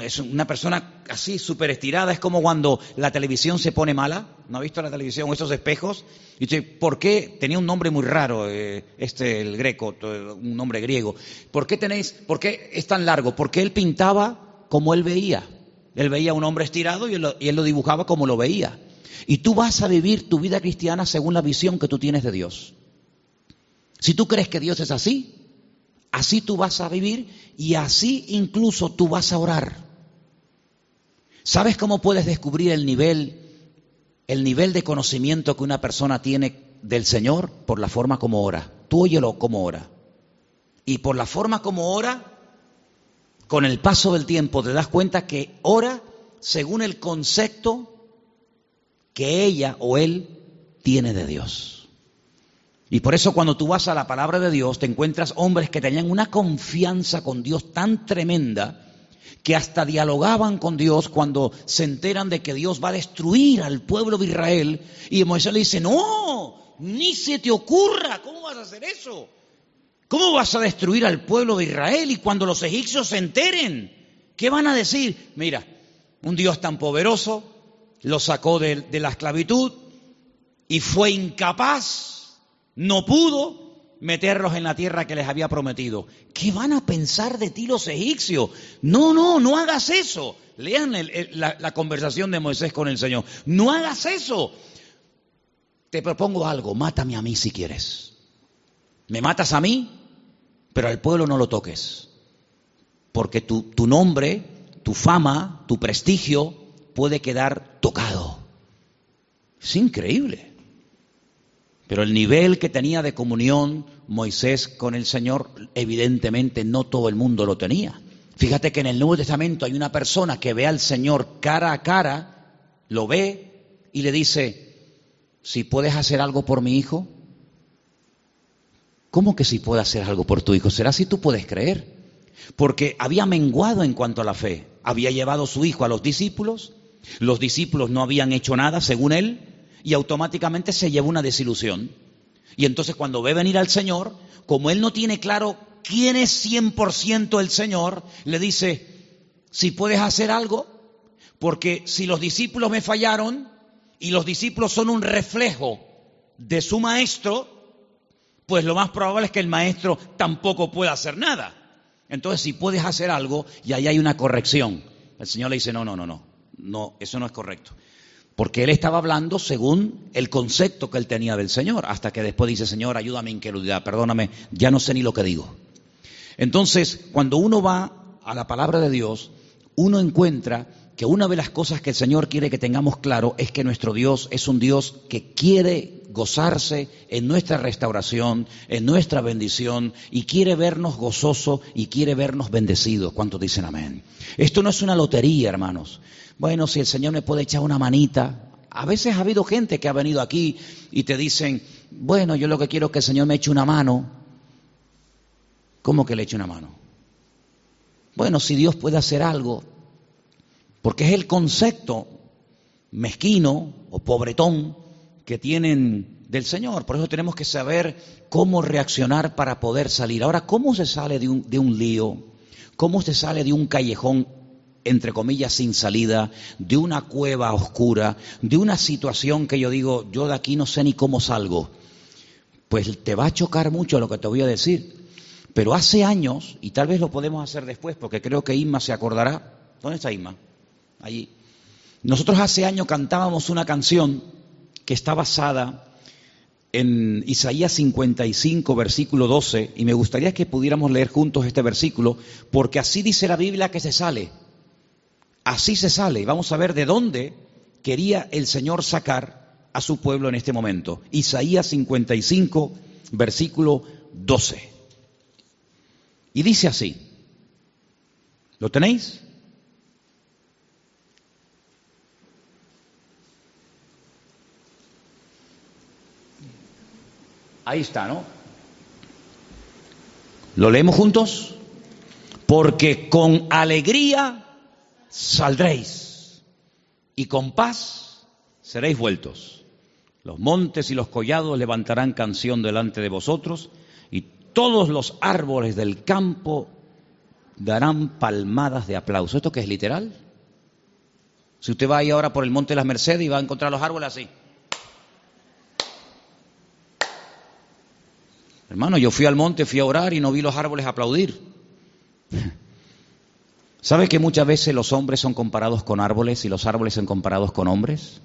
Es una persona así súper estirada, es como cuando la televisión se pone mala. ¿No ha visto la televisión esos espejos? Y dice, ¿por qué? Tenía un nombre muy raro, eh, este, el greco, un nombre griego. ¿Por qué tenéis, por qué es tan largo? Porque él pintaba como él veía. Él veía un hombre estirado y él lo dibujaba como lo veía. Y tú vas a vivir tu vida cristiana según la visión que tú tienes de Dios. Si tú crees que Dios es así, Así tú vas a vivir y así incluso tú vas a orar. ¿Sabes cómo puedes descubrir el nivel, el nivel de conocimiento que una persona tiene del Señor? Por la forma como ora. Tú óyelo como ora. Y por la forma como ora, con el paso del tiempo te das cuenta que ora según el concepto que ella o él tiene de Dios. Y por eso cuando tú vas a la palabra de Dios te encuentras hombres que tenían una confianza con Dios tan tremenda que hasta dialogaban con Dios cuando se enteran de que Dios va a destruir al pueblo de Israel. Y Moisés le dice, no, ni se te ocurra, ¿cómo vas a hacer eso? ¿Cómo vas a destruir al pueblo de Israel? Y cuando los egipcios se enteren, ¿qué van a decir? Mira, un Dios tan poderoso lo sacó de, de la esclavitud y fue incapaz no pudo meterlos en la tierra que les había prometido. ¿Qué van a pensar de ti los egipcios? No, no, no hagas eso. Lean la, la conversación de Moisés con el Señor. No hagas eso. Te propongo algo, mátame a mí si quieres. Me matas a mí, pero al pueblo no lo toques. Porque tu, tu nombre, tu fama, tu prestigio puede quedar tocado. Es increíble. Pero el nivel que tenía de comunión Moisés con el Señor, evidentemente no todo el mundo lo tenía. Fíjate que en el Nuevo Testamento hay una persona que ve al Señor cara a cara, lo ve y le dice, si puedes hacer algo por mi hijo, ¿cómo que si puedo hacer algo por tu hijo? ¿Será si tú puedes creer? Porque había menguado en cuanto a la fe, había llevado su hijo a los discípulos, los discípulos no habían hecho nada según él, y automáticamente se lleva una desilusión. Y entonces cuando ve venir al Señor, como él no tiene claro quién es 100% el Señor, le dice, si puedes hacer algo, porque si los discípulos me fallaron y los discípulos son un reflejo de su maestro, pues lo más probable es que el maestro tampoco pueda hacer nada. Entonces, si puedes hacer algo, y ahí hay una corrección. El Señor le dice, no, no, no, no, no, eso no es correcto. Porque él estaba hablando según el concepto que él tenía del Señor, hasta que después dice, Señor, ayúdame en querudidad, perdóname, ya no sé ni lo que digo. Entonces, cuando uno va a la palabra de Dios, uno encuentra que una de las cosas que el Señor quiere que tengamos claro es que nuestro Dios es un Dios que quiere gozarse en nuestra restauración, en nuestra bendición y quiere vernos gozosos y quiere vernos bendecidos. ¿Cuántos dicen amén? Esto no es una lotería, hermanos bueno, si el Señor me puede echar una manita. A veces ha habido gente que ha venido aquí y te dicen, bueno, yo lo que quiero es que el Señor me eche una mano. ¿Cómo que le eche una mano? Bueno, si Dios puede hacer algo, porque es el concepto mezquino o pobretón que tienen del Señor. Por eso tenemos que saber cómo reaccionar para poder salir. Ahora, ¿cómo se sale de un, de un lío? ¿Cómo se sale de un callejón, entre comillas, sin salida, de una cueva oscura, de una situación que yo digo, yo de aquí no sé ni cómo salgo? Pues te va a chocar mucho lo que te voy a decir. Pero hace años, y tal vez lo podemos hacer después, porque creo que Inma se acordará. ¿Dónde está Inma? Allí. Nosotros hace años cantábamos una canción que está basada en Isaías 55, versículo 12, y me gustaría que pudiéramos leer juntos este versículo, porque así dice la Biblia que se sale. Así se sale. Vamos a ver de dónde quería el Señor sacar a su pueblo en este momento. Isaías 55, versículo 12. Y dice así. ¿Lo tenéis? Ahí está, ¿no? ¿Lo leemos juntos? Porque con alegría saldréis y con paz seréis vueltos. Los montes y los collados levantarán canción delante de vosotros y todos los árboles del campo darán palmadas de aplauso. ¿Esto qué es literal? Si usted va ahí ahora por el monte de las Mercedes y va a encontrar los árboles así. Hermano, yo fui al monte, fui a orar y no vi los árboles aplaudir. [laughs] ¿Sabe que muchas veces los hombres son comparados con árboles y los árboles son comparados con hombres?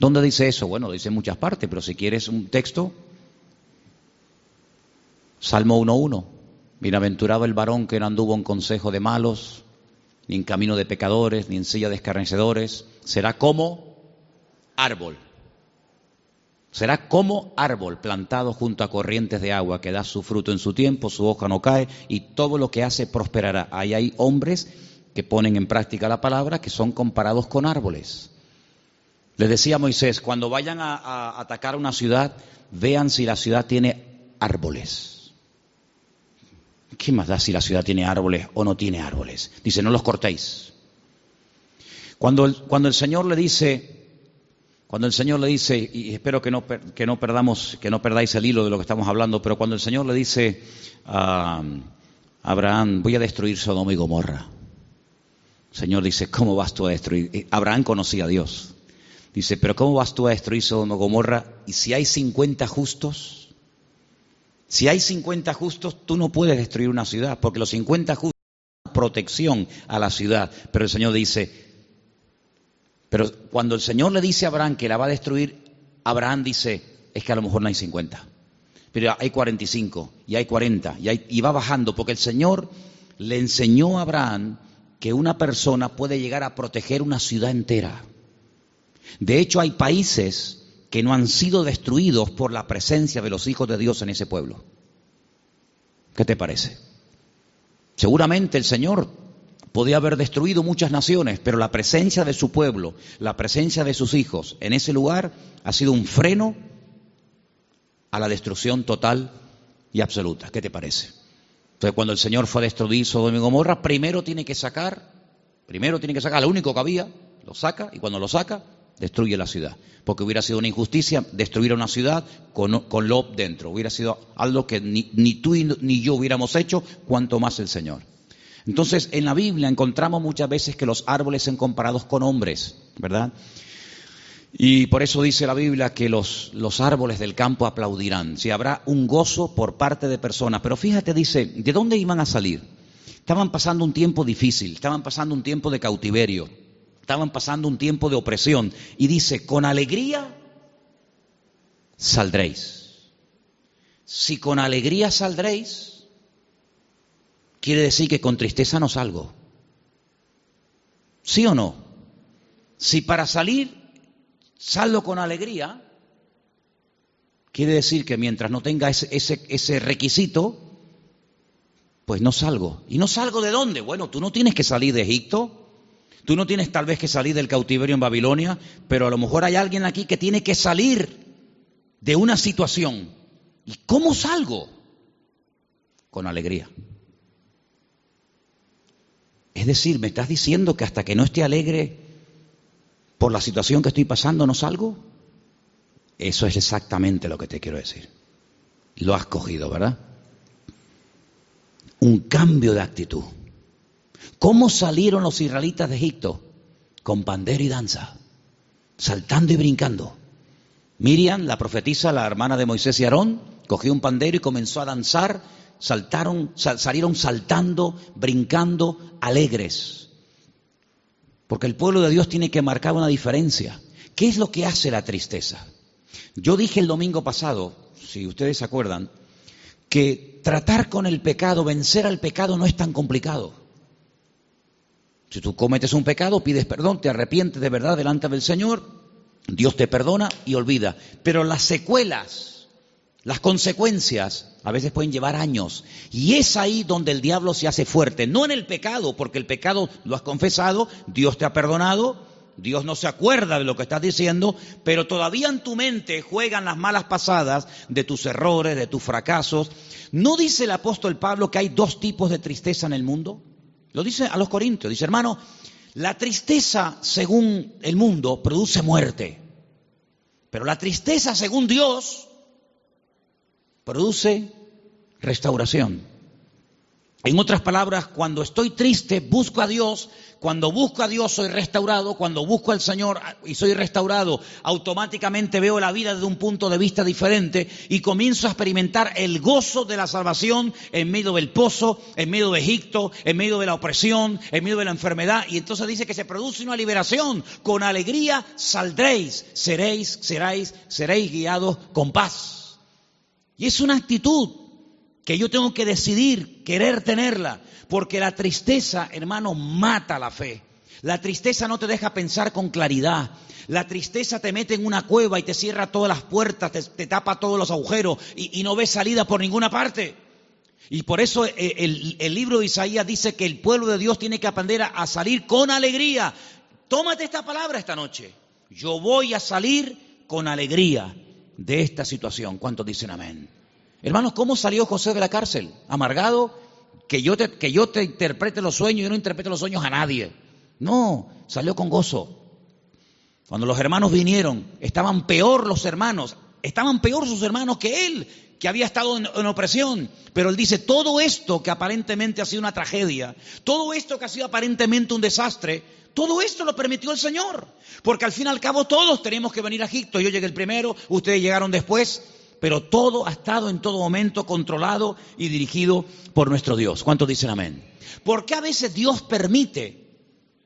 ¿Dónde dice eso? Bueno, dice en muchas partes, pero si quieres un texto, Salmo 1.1. Bienaventurado el varón que no anduvo en consejo de malos, ni en camino de pecadores, ni en silla de escarnecedores. Será como árbol Será como árbol plantado junto a corrientes de agua que da su fruto en su tiempo, su hoja no cae y todo lo que hace prosperará. Ahí hay hombres que ponen en práctica la palabra que son comparados con árboles. Les decía Moisés, cuando vayan a, a atacar una ciudad, vean si la ciudad tiene árboles. ¿Qué más da si la ciudad tiene árboles o no tiene árboles? Dice, no los cortéis. Cuando cuando el Señor le dice, cuando el Señor le dice, y espero que no, que no perdamos, que no perdáis el hilo de lo que estamos hablando, pero cuando el Señor le dice a Abraham, voy a destruir Sodoma y Gomorra. El Señor dice, ¿cómo vas tú a destruir? Abraham conocía a Dios. Dice, pero ¿cómo vas tú a destruir Sodoma y Gomorra? Y si hay 50 justos, si hay 50 justos, tú no puedes destruir una ciudad, porque los 50 justos protección a la ciudad. Pero el Señor dice, pero cuando el Señor le dice a Abraham que la va a destruir, Abraham dice, es que a lo mejor no hay 50, pero hay 45 y hay 40 y, y va bajando, porque el Señor le enseñó a Abraham que una persona puede llegar a proteger una ciudad entera. De hecho, hay países que no han sido destruidos por la presencia de los hijos de Dios en ese pueblo. ¿Qué te parece? Seguramente el Señor Podía haber destruido muchas naciones, pero la presencia de su pueblo, la presencia de sus hijos en ese lugar ha sido un freno a la destrucción total y absoluta. ¿Qué te parece? Entonces, cuando el Señor fue a destruir Sodoma y Gomorra, primero tiene que sacar, primero tiene que sacar lo único que había, lo saca, y cuando lo saca, destruye la ciudad. Porque hubiera sido una injusticia destruir una ciudad con, con dentro. Hubiera sido algo que ni tú ni yo hubiéramos hecho, cuanto más el Señor. Entonces, en la Biblia encontramos muchas veces que los árboles son comparados con hombres, ¿verdad? Y por eso dice la Biblia que los, los, árboles del campo aplaudirán, si habrá un gozo por parte de personas. Pero fíjate, dice, ¿de dónde iban a salir? Estaban pasando un tiempo difícil, estaban pasando un tiempo de cautiverio, estaban pasando un tiempo de opresión. Y dice, con alegría saldréis. Si con alegría saldréis, quiere decir que con tristeza no salgo. ¿Sí o no? Si para salir salgo con alegría, quiere decir que mientras no tenga ese, ese, requisito, pues no salgo. ¿Y no salgo de dónde? Bueno, tú no tienes que salir de Egipto, tú no tienes tal vez que salir del cautiverio en Babilonia, pero a lo mejor hay alguien aquí que tiene que salir de una situación. ¿Y cómo salgo? Con alegría. Es decir, ¿me estás diciendo que hasta que no esté alegre por la situación que estoy pasando no salgo? Eso es exactamente lo que te quiero decir. Lo has cogido, ¿verdad? Un cambio de actitud. ¿Cómo salieron los israelitas de Egipto? Con pandero y danza, saltando y brincando. Miriam, la profetisa, la hermana de Moisés y Aarón, cogió un pandero y comenzó a danzar, saltaron, salieron saltando, brincando, alegres. Porque el pueblo de Dios tiene que marcar una diferencia. ¿Qué es lo que hace la tristeza? Yo dije el domingo pasado, si ustedes se acuerdan, que tratar con el pecado, vencer al pecado no es tan complicado. Si tú cometes un pecado, pides perdón, te arrepientes de verdad delante del Señor, Dios te perdona y olvida. Pero las secuelas, las consecuencias, a veces pueden llevar años. Y es ahí donde el diablo se hace fuerte. No en el pecado, porque el pecado lo has confesado, Dios te ha perdonado, Dios no se acuerda de lo que estás diciendo, pero todavía en tu mente juegan las malas pasadas de tus errores, de tus fracasos. ¿No dice el apóstol Pablo que hay dos tipos de tristeza en el mundo? Lo dice a los Corintios. Dice, hermano, la tristeza según el mundo produce muerte, pero la tristeza según Dios produce restauración. En otras palabras, cuando estoy triste, busco a Dios. Cuando busco a Dios, soy restaurado. Cuando busco al Señor y soy restaurado, automáticamente veo la vida desde un punto de vista diferente y comienzo a experimentar el gozo de la salvación en medio del pozo, en medio de Egipto, en medio de la opresión, en medio de la enfermedad. Y entonces dice que se produce una liberación. Con alegría saldréis, seréis, seréis, seréis guiados con paz. Y es una actitud que yo tengo que decidir querer tenerla, porque la tristeza, hermano, mata la fe. La tristeza no te deja pensar con claridad. La tristeza te mete en una cueva y te cierra todas las puertas, te, tapa todos los agujeros y, no ves salida por ninguna parte. Y por eso eh, el, libro de Isaías dice que el pueblo de Dios tiene que aprender a, a salir con alegría. Tómate esta palabra esta noche. Yo voy a salir con alegría de esta situación. ¿Cuántos dicen amén? Hermanos, ¿cómo salió José de la cárcel? Amargado, que yo te, que yo te interprete los sueños, yo no interprete los sueños a nadie. No, salió con gozo. Cuando los hermanos vinieron, estaban peor los hermanos, estaban peor sus hermanos que él, que había estado en, en, opresión. Pero él dice, todo esto que aparentemente ha sido una tragedia, todo esto que ha sido aparentemente un desastre, todo esto lo permitió el Señor. Porque al fin y al cabo todos tenemos que venir a Egipto. Yo llegué el primero, ustedes llegaron después pero todo ha estado en todo momento controlado y dirigido por nuestro Dios. ¿Cuántos dicen amén? ¿Por qué a veces Dios permite,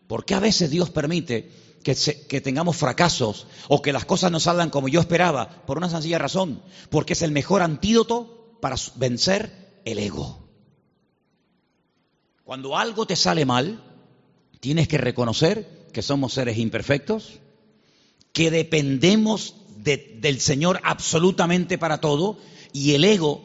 por qué a veces Dios permite que, que, tengamos fracasos o que las cosas no salgan como yo esperaba? Por una sencilla razón, porque es el mejor antídoto para vencer el ego. Cuando algo te sale mal, tienes que reconocer que somos seres imperfectos, que dependemos del Señor absolutamente para todo y el ego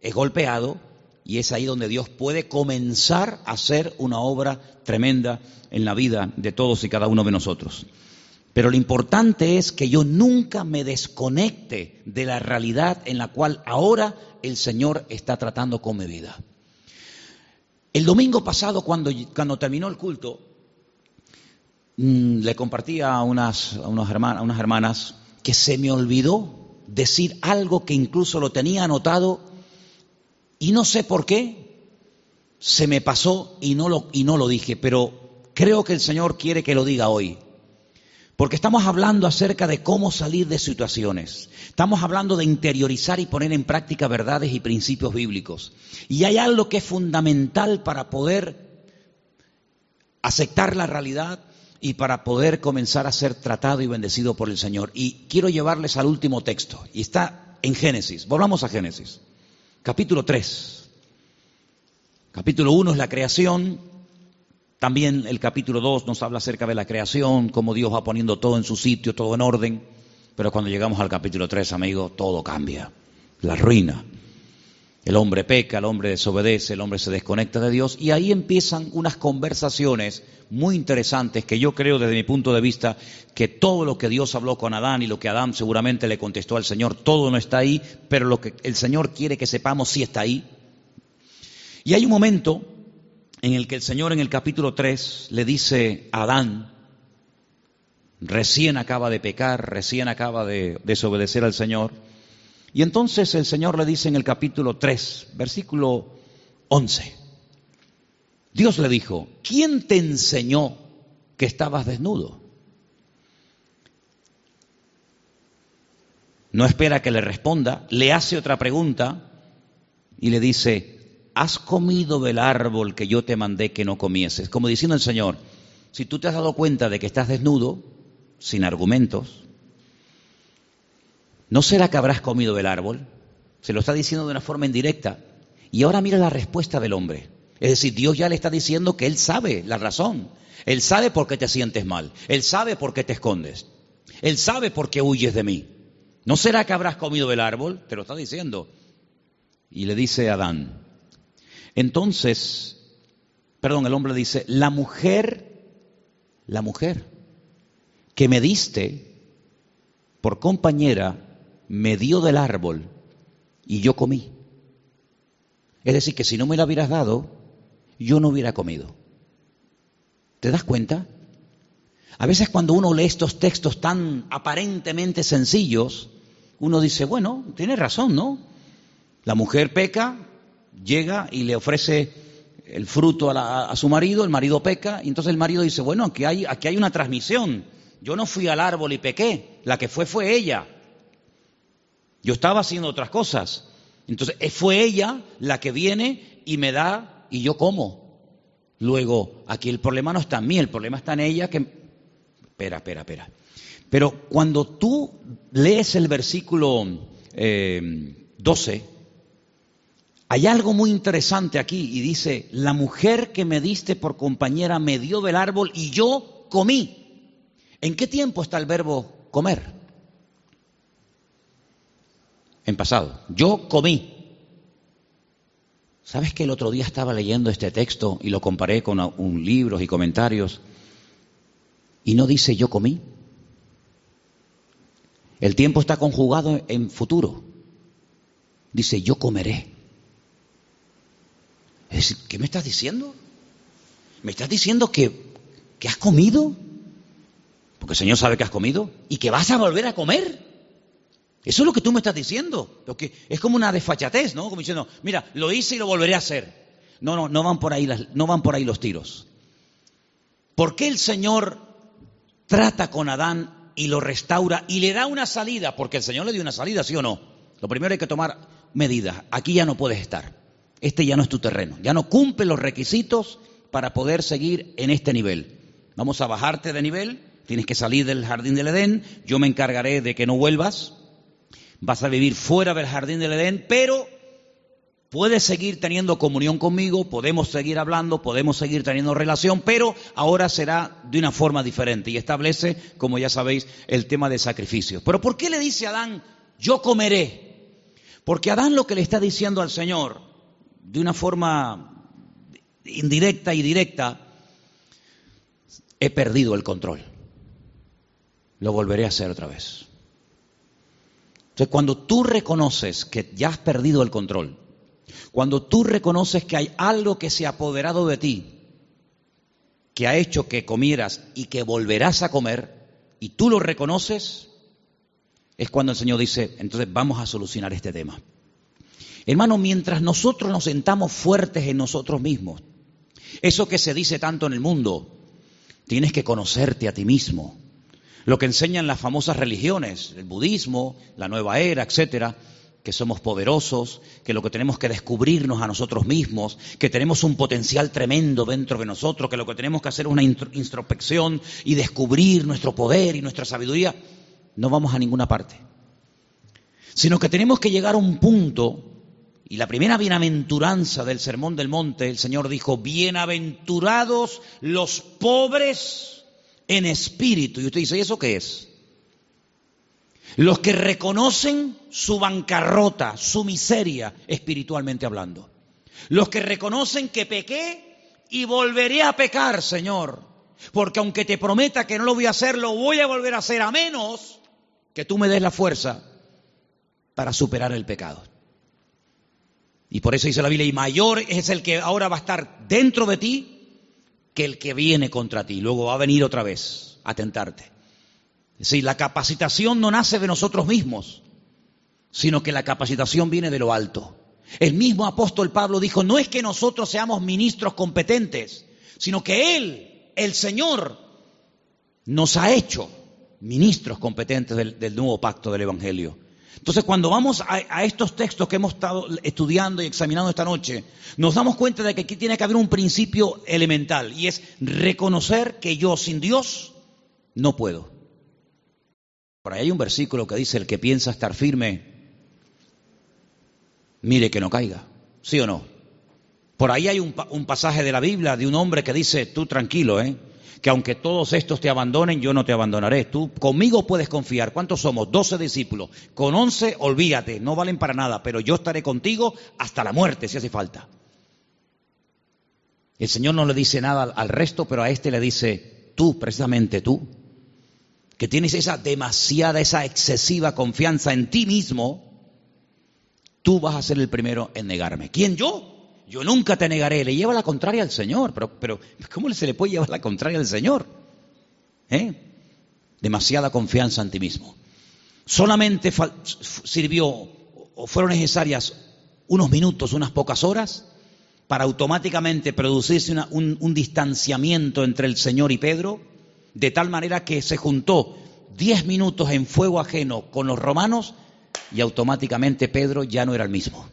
es golpeado y es ahí donde Dios puede comenzar a hacer una obra tremenda en la vida de todos y cada uno de nosotros. Pero lo importante es que yo nunca me desconecte de la realidad en la cual ahora el Señor está tratando con mi vida. El domingo pasado, cuando, cuando terminó el culto, mm, le compartí a unas, a unas hermanas que se me olvidó decir algo que incluso lo tenía anotado y no sé por qué se me pasó y no lo, y no lo dije, pero creo que el Señor quiere que lo diga hoy. Porque estamos hablando acerca de cómo salir de situaciones. Estamos hablando de interiorizar y poner en práctica verdades y principios bíblicos. Y hay algo que es fundamental para poder aceptar la realidad y para poder comenzar a ser tratado y bendecido por el Señor. Y quiero llevarles al último texto, y está en Génesis. Volvamos a Génesis, capítulo 3. Capítulo 1 es la creación, también el capítulo 2 nos habla acerca de la creación, cómo Dios va poniendo todo en su sitio, todo en orden, pero cuando llegamos al capítulo 3, amigo, todo cambia, la ruina. El hombre peca, el hombre desobedece, el hombre se desconecta de Dios y ahí empiezan unas conversaciones muy interesantes que yo creo desde mi punto de vista que todo lo que Dios habló con Adán y lo que Adán seguramente le contestó al Señor, todo no está ahí, pero lo que el Señor quiere que sepamos sí está ahí. Y hay un momento en el que el Señor en el capítulo 3 le dice a Adán, recién acaba de pecar, recién acaba de desobedecer al Señor. Y entonces el Señor le dice en el capítulo 3, versículo 11, Dios le dijo, ¿quién te enseñó que estabas desnudo? No espera que le responda, le hace otra pregunta y le dice, ¿has comido del árbol que yo te mandé que no comieses? Como diciendo el Señor, si tú te has dado cuenta de que estás desnudo, sin argumentos, ¿no será que habrás comido del árbol? Se lo está diciendo de una forma indirecta. Y ahora mira la respuesta del hombre. Es decir, Dios ya le está diciendo que Él sabe la razón. Él sabe por qué te sientes mal. Él sabe por qué te escondes. Él sabe por qué huyes de mí. ¿No será que habrás comido del árbol? Te lo está diciendo. Y le dice a Adán. Entonces, perdón, el hombre dice, la mujer, la mujer que me diste por compañera me dio del árbol y yo comí. Es decir, que si no me la hubieras dado, yo no hubiera comido. ¿Te das cuenta? A veces cuando uno lee estos textos tan aparentemente sencillos, uno dice, bueno, tiene razón, ¿no? La mujer peca, llega y le ofrece el fruto a, su marido, el marido peca, y entonces el marido dice, bueno, aquí hay, aquí hay una transmisión. Yo no fui al árbol y pequé, la que fue fue ella. Yo estaba haciendo otras cosas. Entonces eh, fue ella la que viene y me da y yo como. Luego, aquí el problema no está en mí, el problema está en ella que... Espera, espera, espera. Pero cuando tú lees el versículo 12, eh, hay algo muy interesante aquí y dice, la mujer que me diste por compañera me dio del árbol y yo comí. ¿En qué tiempo está el verbo comer? En pasado. Yo comí. ¿Sabes que el otro día estaba leyendo este texto y lo comparé con un libros y comentarios y no dice yo comí? El tiempo está conjugado en futuro. Dice yo comeré. Es decir, ¿qué me estás diciendo? ¿Me estás diciendo que, que has comido? Porque el Señor sabe que has comido y que vas a volver a comer. Eso es lo que tú me estás diciendo. Porque es como una desfachatez, ¿no? Como diciendo, mira, lo hice y lo volveré a hacer. No, no, no van por ahí, no van por ahí los tiros. ¿Por qué el Señor trata con Adán y lo restaura y le da una salida? Porque el Señor le dio una salida, ¿sí o no? Lo primero hay que tomar medidas. Aquí ya no puedes estar. Este ya no es tu terreno. Ya no cumple los requisitos para poder seguir en este nivel. Vamos a bajarte de nivel. Tienes que salir del jardín del Edén. Yo me encargaré de que no vuelvas vas a vivir fuera del jardín del Edén, pero puedes seguir teniendo comunión conmigo, podemos seguir hablando, podemos seguir teniendo relación, pero ahora será de una forma diferente y establece, como ya sabéis, el tema de sacrificio. Pero ¿por qué le dice a Adán, yo comeré? Porque Adán lo que le está diciendo al Señor, de una forma indirecta y directa, he perdido el control. Lo volveré a hacer otra vez. Entonces, cuando tú reconoces que ya has perdido el control, cuando tú reconoces que hay algo que se ha apoderado de ti, que ha hecho que comieras y que volverás a comer, y tú lo reconoces, es cuando el Señor dice, entonces vamos a solucionar este tema. Hermano, mientras nosotros nos sentamos fuertes en nosotros mismos, eso que se dice tanto en el mundo, tienes que conocerte a ti mismo, lo que enseñan las famosas religiones, el budismo, la nueva era, etcétera, que somos poderosos, que lo que tenemos que descubrirnos a nosotros mismos, que tenemos un potencial tremendo dentro de nosotros, que lo que tenemos que hacer es una introspección y descubrir nuestro poder y nuestra sabiduría, no vamos a ninguna parte. Sino que tenemos que llegar a un punto, y la primera bienaventuranza del Sermón del Monte, el Señor dijo, bienaventurados los pobres en espíritu. Y usted dice, ¿y eso qué es? Los que reconocen su bancarrota, su miseria, espiritualmente hablando. Los que reconocen que pequé y volveré a pecar, Señor. Porque aunque te prometa que no lo voy a hacer, lo voy a volver a hacer a menos que tú me des la fuerza para superar el pecado. Y por eso dice la Biblia, y mayor es el que ahora va a estar dentro de ti que el que viene contra ti. Luego va a venir otra vez a tentarte. Es decir, la capacitación no nace de nosotros mismos, sino que la capacitación viene de lo alto. El mismo apóstol Pablo dijo, no es que nosotros seamos ministros competentes, sino que Él, el Señor, nos ha hecho ministros competentes del, nuevo pacto del Evangelio. Entonces, cuando vamos a, estos textos que hemos estado estudiando y examinando esta noche, nos damos cuenta de que aquí tiene que haber un principio elemental y es reconocer que yo sin Dios no puedo. Por ahí hay un versículo que dice, el que piensa estar firme, mire que no caiga. ¿Sí o no? Por ahí hay un pasaje de la Biblia de un hombre que dice, tú tranquilo, ¿eh? Que aunque todos estos te abandonen, yo no te abandonaré. Tú conmigo puedes confiar. ¿Cuántos somos? Doce discípulos. Con once, olvídate, no valen para nada, pero yo estaré contigo hasta la muerte si hace falta. El Señor no le dice nada al resto, pero a este le dice, tú, precisamente tú, que tienes esa demasiada, esa excesiva confianza en ti mismo, tú vas a ser el primero en negarme. ¿Quién yo? Yo nunca te negaré. Le lleva la contraria al Señor, pero, pero ¿cómo se le puede llevar la contraria al Señor? ¿Eh? Demasiada confianza en ti mismo. Solamente sirvió o fueron necesarias unos minutos, unas pocas horas, para automáticamente producirse un, distanciamiento entre el Señor y Pedro, de tal manera que se juntó diez minutos en fuego ajeno con los romanos y automáticamente Pedro ya no era el mismo.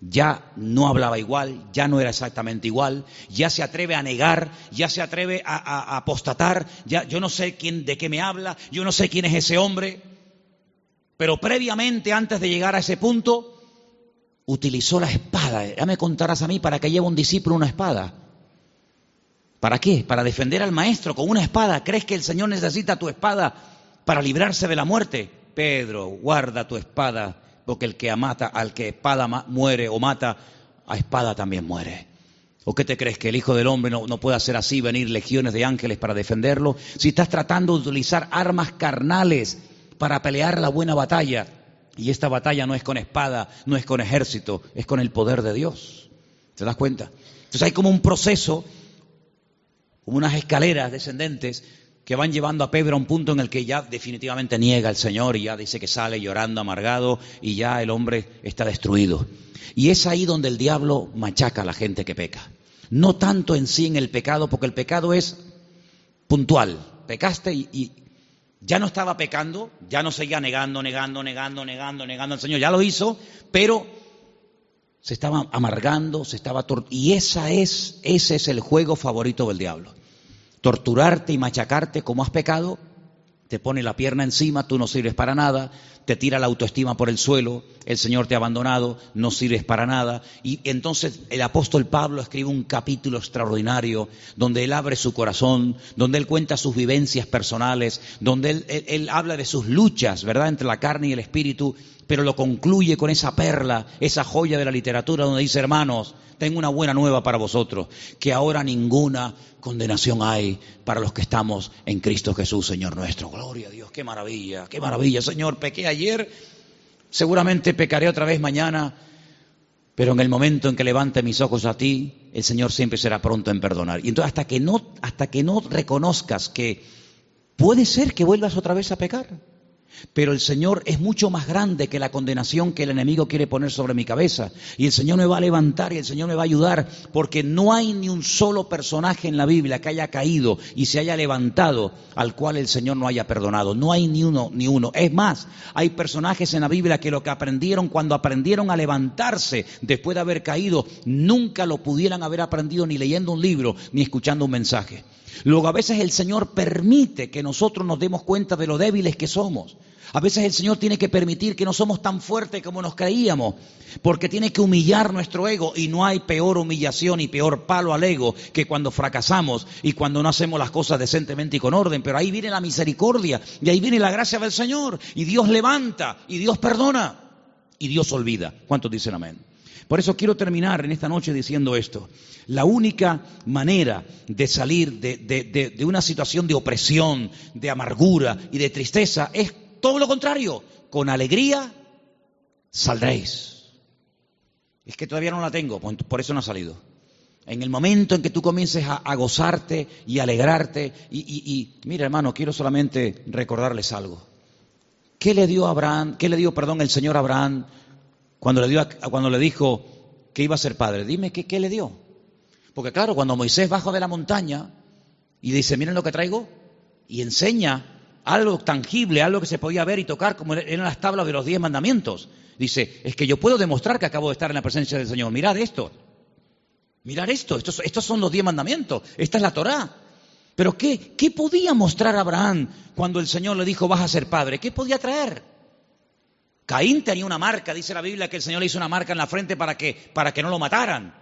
Ya no hablaba igual, ya no era exactamente igual, ya se atreve a negar, ya se atreve a, apostatar, ya yo no sé quién de qué me habla, yo no sé quién es ese hombre, pero previamente, antes de llegar a ese punto, utilizó la espada. Ya me contarás a mí para qué lleva un discípulo una espada. ¿Para qué? Para defender al maestro con una espada. ¿Crees que el Señor necesita tu espada para librarse de la muerte? Pedro, guarda tu espada, porque el que mata, al que espada muere o mata, a espada también muere. ¿O qué te crees que el Hijo del Hombre no, no puede hacer así, venir legiones de ángeles para defenderlo? Si estás tratando de utilizar armas carnales para pelear la buena batalla, y esta batalla no es con espada, no es con ejército, es con el poder de Dios. ¿Te das cuenta? Entonces hay como un proceso, como unas escaleras descendentes que van llevando a Pedro a un punto en el que ya definitivamente niega al Señor y ya dice que sale llorando, amargado y ya el hombre está destruido. Y es ahí donde el diablo machaca a la gente que peca. No tanto en sí en el pecado, porque el pecado es puntual. Pecaste y, ya no estaba pecando, ya no seguía negando, negando, negando, negando, negando al Señor, ya lo hizo, pero se estaba amargando, se estaba y esa es ese es el juego favorito del diablo. Torturarte y machacarte como has pecado, te pone la pierna encima, tú no sirves para nada, te tira la autoestima por el suelo, el Señor te ha abandonado, no sirves para nada. Y entonces el apóstol Pablo escribe un capítulo extraordinario donde él abre su corazón, donde él cuenta sus vivencias personales, donde él, habla de sus luchas, ¿verdad?, entre la carne y el espíritu, pero lo concluye con esa perla, esa joya de la literatura donde dice, hermanos, tengo una buena nueva para vosotros, que ahora ninguna condenación hay para los que estamos en Cristo Jesús, Señor nuestro. Gloria a Dios, qué maravilla, qué maravilla. Señor, pequé ayer, seguramente pecaré otra vez mañana, pero en el momento en que levante mis ojos a ti, el Señor siempre será pronto en perdonar. Y entonces hasta que no, hasta que no reconozcas que puede ser que vuelvas otra vez a pecar, pero el Señor es mucho más grande que la condenación que el enemigo quiere poner sobre mi cabeza. Y el Señor me va a levantar y el Señor me va a ayudar, porque no hay ni un solo personaje en la Biblia que haya caído y se haya levantado al cual el Señor no haya perdonado. No hay ni uno, ni uno. Es más, hay personajes en la Biblia que lo que aprendieron cuando aprendieron a levantarse después de haber caído, nunca lo pudieran haber aprendido ni leyendo un libro ni escuchando un mensaje. Luego a veces el Señor permite que nosotros nos demos cuenta de lo débiles que somos. A veces el Señor tiene que permitir que no somos tan fuertes como nos creíamos, porque tiene que humillar nuestro ego y no hay peor humillación y peor palo al ego que cuando fracasamos y cuando no hacemos las cosas decentemente y con orden. Pero ahí viene la misericordia y ahí viene la gracia del Señor y Dios levanta y Dios perdona y Dios olvida. ¿Cuántos dicen amén? Por eso quiero terminar en esta noche diciendo esto. La única manera de salir de, una situación de opresión, de amargura y de tristeza es todo lo contrario. Con alegría saldréis. Es que todavía no la tengo, por eso no ha salido. En el momento en que tú comiences a, gozarte y alegrarte, y, y, mira hermano, quiero solamente recordarles algo. ¿Qué le dio Abraham, qué le dio, perdón, el Señor Abraham cuando le, dio, cuando le dijo que iba a ser padre? Dime, ¿qué, ¿qué le dio? Porque claro, cuando Moisés bajó de la montaña y dice, miren lo que traigo, y enseña algo tangible, algo que se podía ver y tocar, como eran las tablas de los diez mandamientos. Dice, es que yo puedo demostrar que acabo de estar en la presencia del Señor. Mirad esto. Mirad esto. Estos, estos son los diez mandamientos. Esta es la Torá. Pero ¿qué, ¿qué podía mostrar Abraham cuando el Señor le dijo, vas a ser padre? ¿Qué podía traer? Caín tenía una marca, dice la Biblia que el Señor le hizo una marca en la frente para que, para que no lo mataran.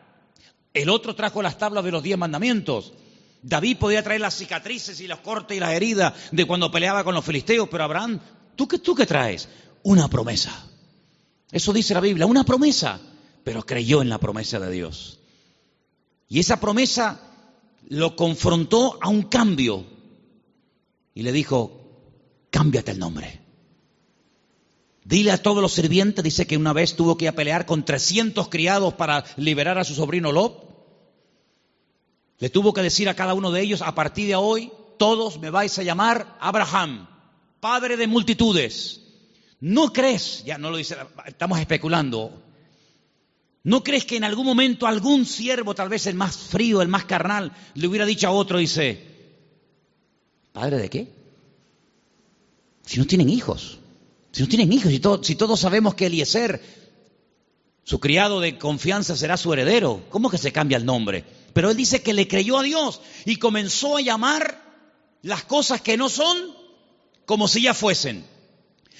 El otro trajo las tablas de los diez mandamientos. David podía traer las cicatrices y los cortes y las heridas de cuando peleaba con los filisteos, pero Abraham, ¿tú qué, tú qué traes? Una promesa. Eso dice la Biblia, una promesa, pero creyó en la promesa de Dios. Y esa promesa lo confrontó a un cambio y le dijo, cámbiate el nombre. Dile a todos los sirvientes, dice que una vez tuvo que ir a pelear con 300 criados para liberar a su sobrino Lot. Le tuvo que decir a cada uno de ellos, a partir de hoy, todos me vais a llamar Abraham, padre de multitudes. ¿No crees, ya no lo dice, estamos especulando, ¿no crees que en algún momento algún siervo, tal vez el más frío, el más carnal, le hubiera dicho a otro, dice, ¿padre de qué? Si no tienen hijos, si no tienen hijos, si, si todos sabemos que Eliezer, su criado de confianza, será su heredero, ¿cómo que se cambia el nombre? Pero él dice que le creyó a Dios y comenzó a llamar las cosas que no son como si ya fuesen.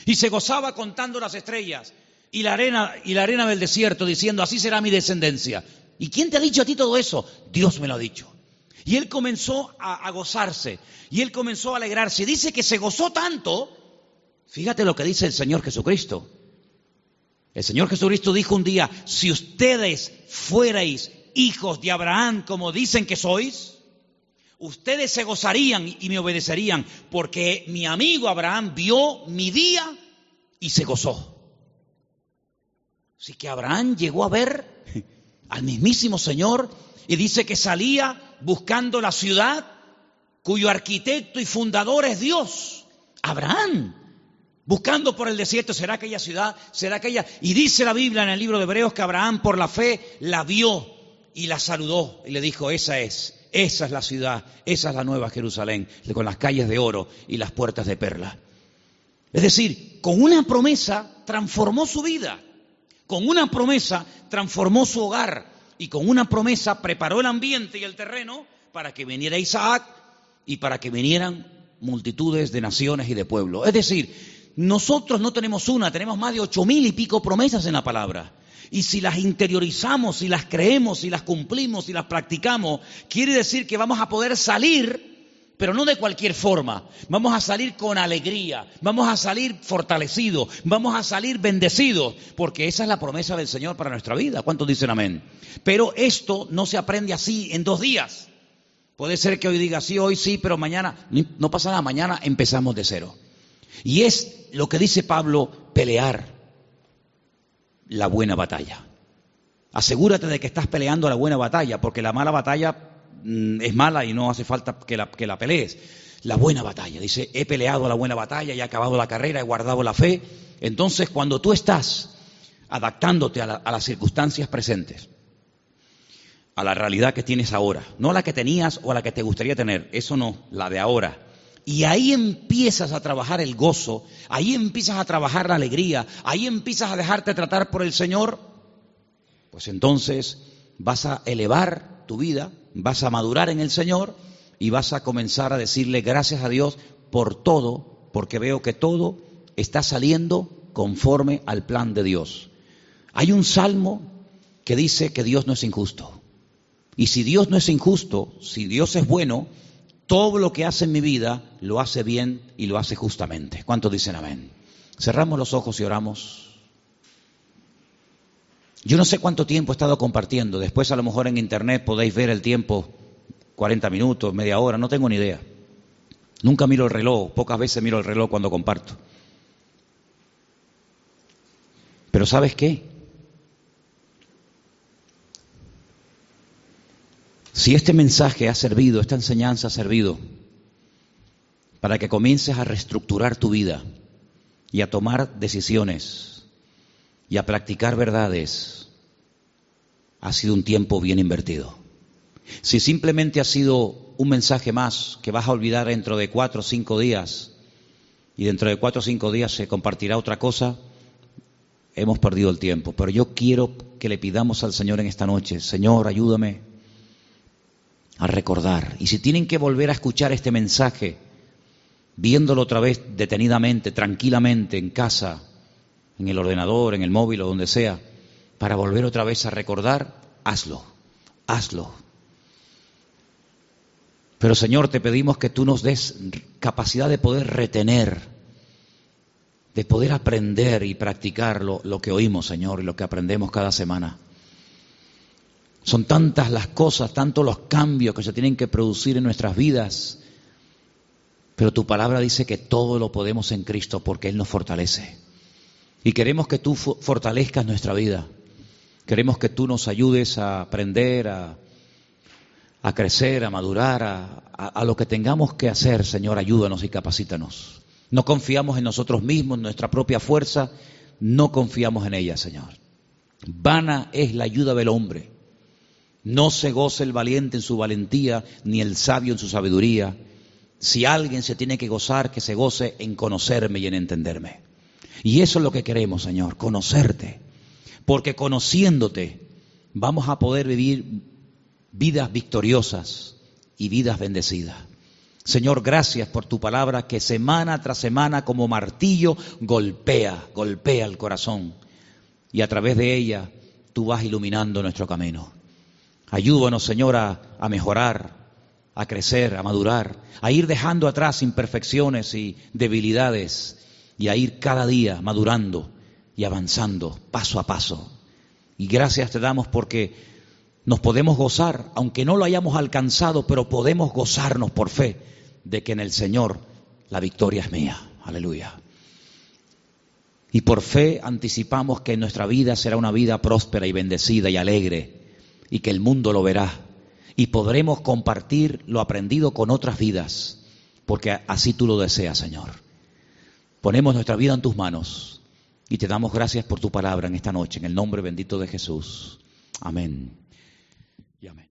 Y se gozaba contando las estrellas y la arena y la arena del desierto diciendo, "Así será mi descendencia." ¿Y quién te ha dicho a ti todo eso? Dios me lo ha dicho. Y él comenzó a, a gozarse y él comenzó a alegrarse. Dice que se gozó tanto, fíjate lo que dice el Señor Jesucristo. El Señor Jesucristo dijo un día, si ustedes fuerais hijos de Abraham como dicen que sois, ustedes se gozarían y me obedecerían, porque mi amigo Abraham vio mi día y se gozó. Así que Abraham llegó a ver al mismísimo Señor y dice que salía buscando la ciudad cuyo arquitecto y fundador es Dios, Abraham. Buscando por el desierto, ¿será aquella ciudad? ¿Será aquella? Y dice la Biblia en el libro de Hebreos que Abraham por la fe la vio y la saludó y le dijo, esa es, esa es la ciudad, esa es la nueva Jerusalén, con las calles de oro y las puertas de perla. Es decir, con una promesa transformó su vida, con una promesa transformó su hogar y con una promesa preparó el ambiente y el terreno para que viniera Isaac y para que vinieran multitudes de naciones y de pueblos. Es decir, nosotros no tenemos una, tenemos más de ocho mil y pico promesas en la palabra. Y si las interiorizamos, si las creemos, si las cumplimos, si las practicamos, quiere decir que vamos a poder salir, pero no de cualquier forma. Vamos a salir con alegría, vamos a salir fortalecidos, vamos a salir bendecidos, porque esa es la promesa del Señor para nuestra vida. ¿Cuántos dicen amén? Pero esto no se aprende así en dos días. Puede ser que hoy diga sí, hoy sí, pero mañana no pasa nada, mañana empezamos de cero. Y es lo que dice Pablo, pelear la buena batalla. Asegúrate de que estás peleando la buena batalla, porque la mala batalla mm, es mala y no hace falta que la, la pelees. La buena batalla, dice, he peleado la buena batalla, y he acabado la carrera, he guardado la fe. Entonces, cuando tú estás adaptándote a, a las circunstancias presentes, a la realidad que tienes ahora, no la que tenías o la que te gustaría tener, eso no, la de ahora, y ahí empiezas a trabajar el gozo, ahí empiezas a trabajar la alegría, ahí empiezas a dejarte tratar por el Señor, pues entonces vas a elevar tu vida, vas a madurar en el Señor y vas a comenzar a decirle gracias a Dios por todo, porque veo que todo está saliendo conforme al plan de Dios. Hay un salmo que dice que Dios no es injusto. Y si Dios no es injusto, si Dios es bueno, todo lo que hace en mi vida lo hace bien y lo hace justamente. ¿Cuántos dicen amén? Cerramos los ojos y oramos. Yo no sé cuánto tiempo he estado compartiendo. Después a lo mejor en internet podéis ver el tiempo, 40 minutos, media hora, no tengo ni idea. Nunca miro el reloj, pocas veces miro el reloj cuando comparto. Pero ¿sabes qué? Si este mensaje ha servido, esta enseñanza ha servido para que comiences a reestructurar tu vida y a tomar decisiones y a practicar verdades, ha sido un tiempo bien invertido. Si simplemente ha sido un mensaje más que vas a olvidar dentro de cuatro o cinco días y dentro de cuatro o cinco días se compartirá otra cosa, hemos perdido el tiempo. Pero yo quiero que le pidamos al Señor en esta noche, Señor, ayúdame a recordar. Y si tienen que volver a escuchar este mensaje, viéndolo otra vez detenidamente, tranquilamente, en casa, en el ordenador, en el móvil o donde sea, para volver otra vez a recordar, hazlo, hazlo. Pero Señor, te pedimos que tú nos des capacidad de poder retener, de poder aprender y practicar lo, lo, que oímos, Señor, y lo que aprendemos cada semana. Son tantas las cosas, tantos los cambios que se tienen que producir en nuestras vidas, pero tu palabra dice que todo lo podemos en Cristo porque Él nos fortalece. Y queremos que tú fortalezcas nuestra vida. Queremos que tú nos ayudes a aprender, a, a crecer, a madurar, a, a, lo que tengamos que hacer, Señor, ayúdanos y capacítanos. No confiamos en nosotros mismos, en nuestra propia fuerza, no confiamos en ella, Señor. Vana es la ayuda del hombre. No se goce el valiente en su valentía, ni el sabio en su sabiduría. Si alguien se tiene que gozar, que se goce en conocerme y en entenderme. Y eso es lo que queremos, Señor, conocerte. Porque conociéndote vamos a poder vivir vidas victoriosas y vidas bendecidas. Señor, gracias por tu palabra que semana tras semana como martillo golpea, golpea el corazón. Y a través de ella tú vas iluminando nuestro camino. Ayúdanos, Señor, a, mejorar, a crecer, a madurar, a ir dejando atrás imperfecciones y debilidades y a ir cada día madurando y avanzando paso a paso. Y gracias te damos porque nos podemos gozar, aunque no lo hayamos alcanzado, pero podemos gozarnos por fe de que en el Señor la victoria es mía. Aleluya. Y por fe anticipamos que nuestra vida será una vida próspera y bendecida y alegre y que el mundo lo verá y podremos compartir lo aprendido con otras vidas, porque así tú lo deseas, Señor. Ponemos nuestra vida en tus manos y te damos gracias por tu palabra en esta noche, en el nombre bendito de Jesús. Amén amén.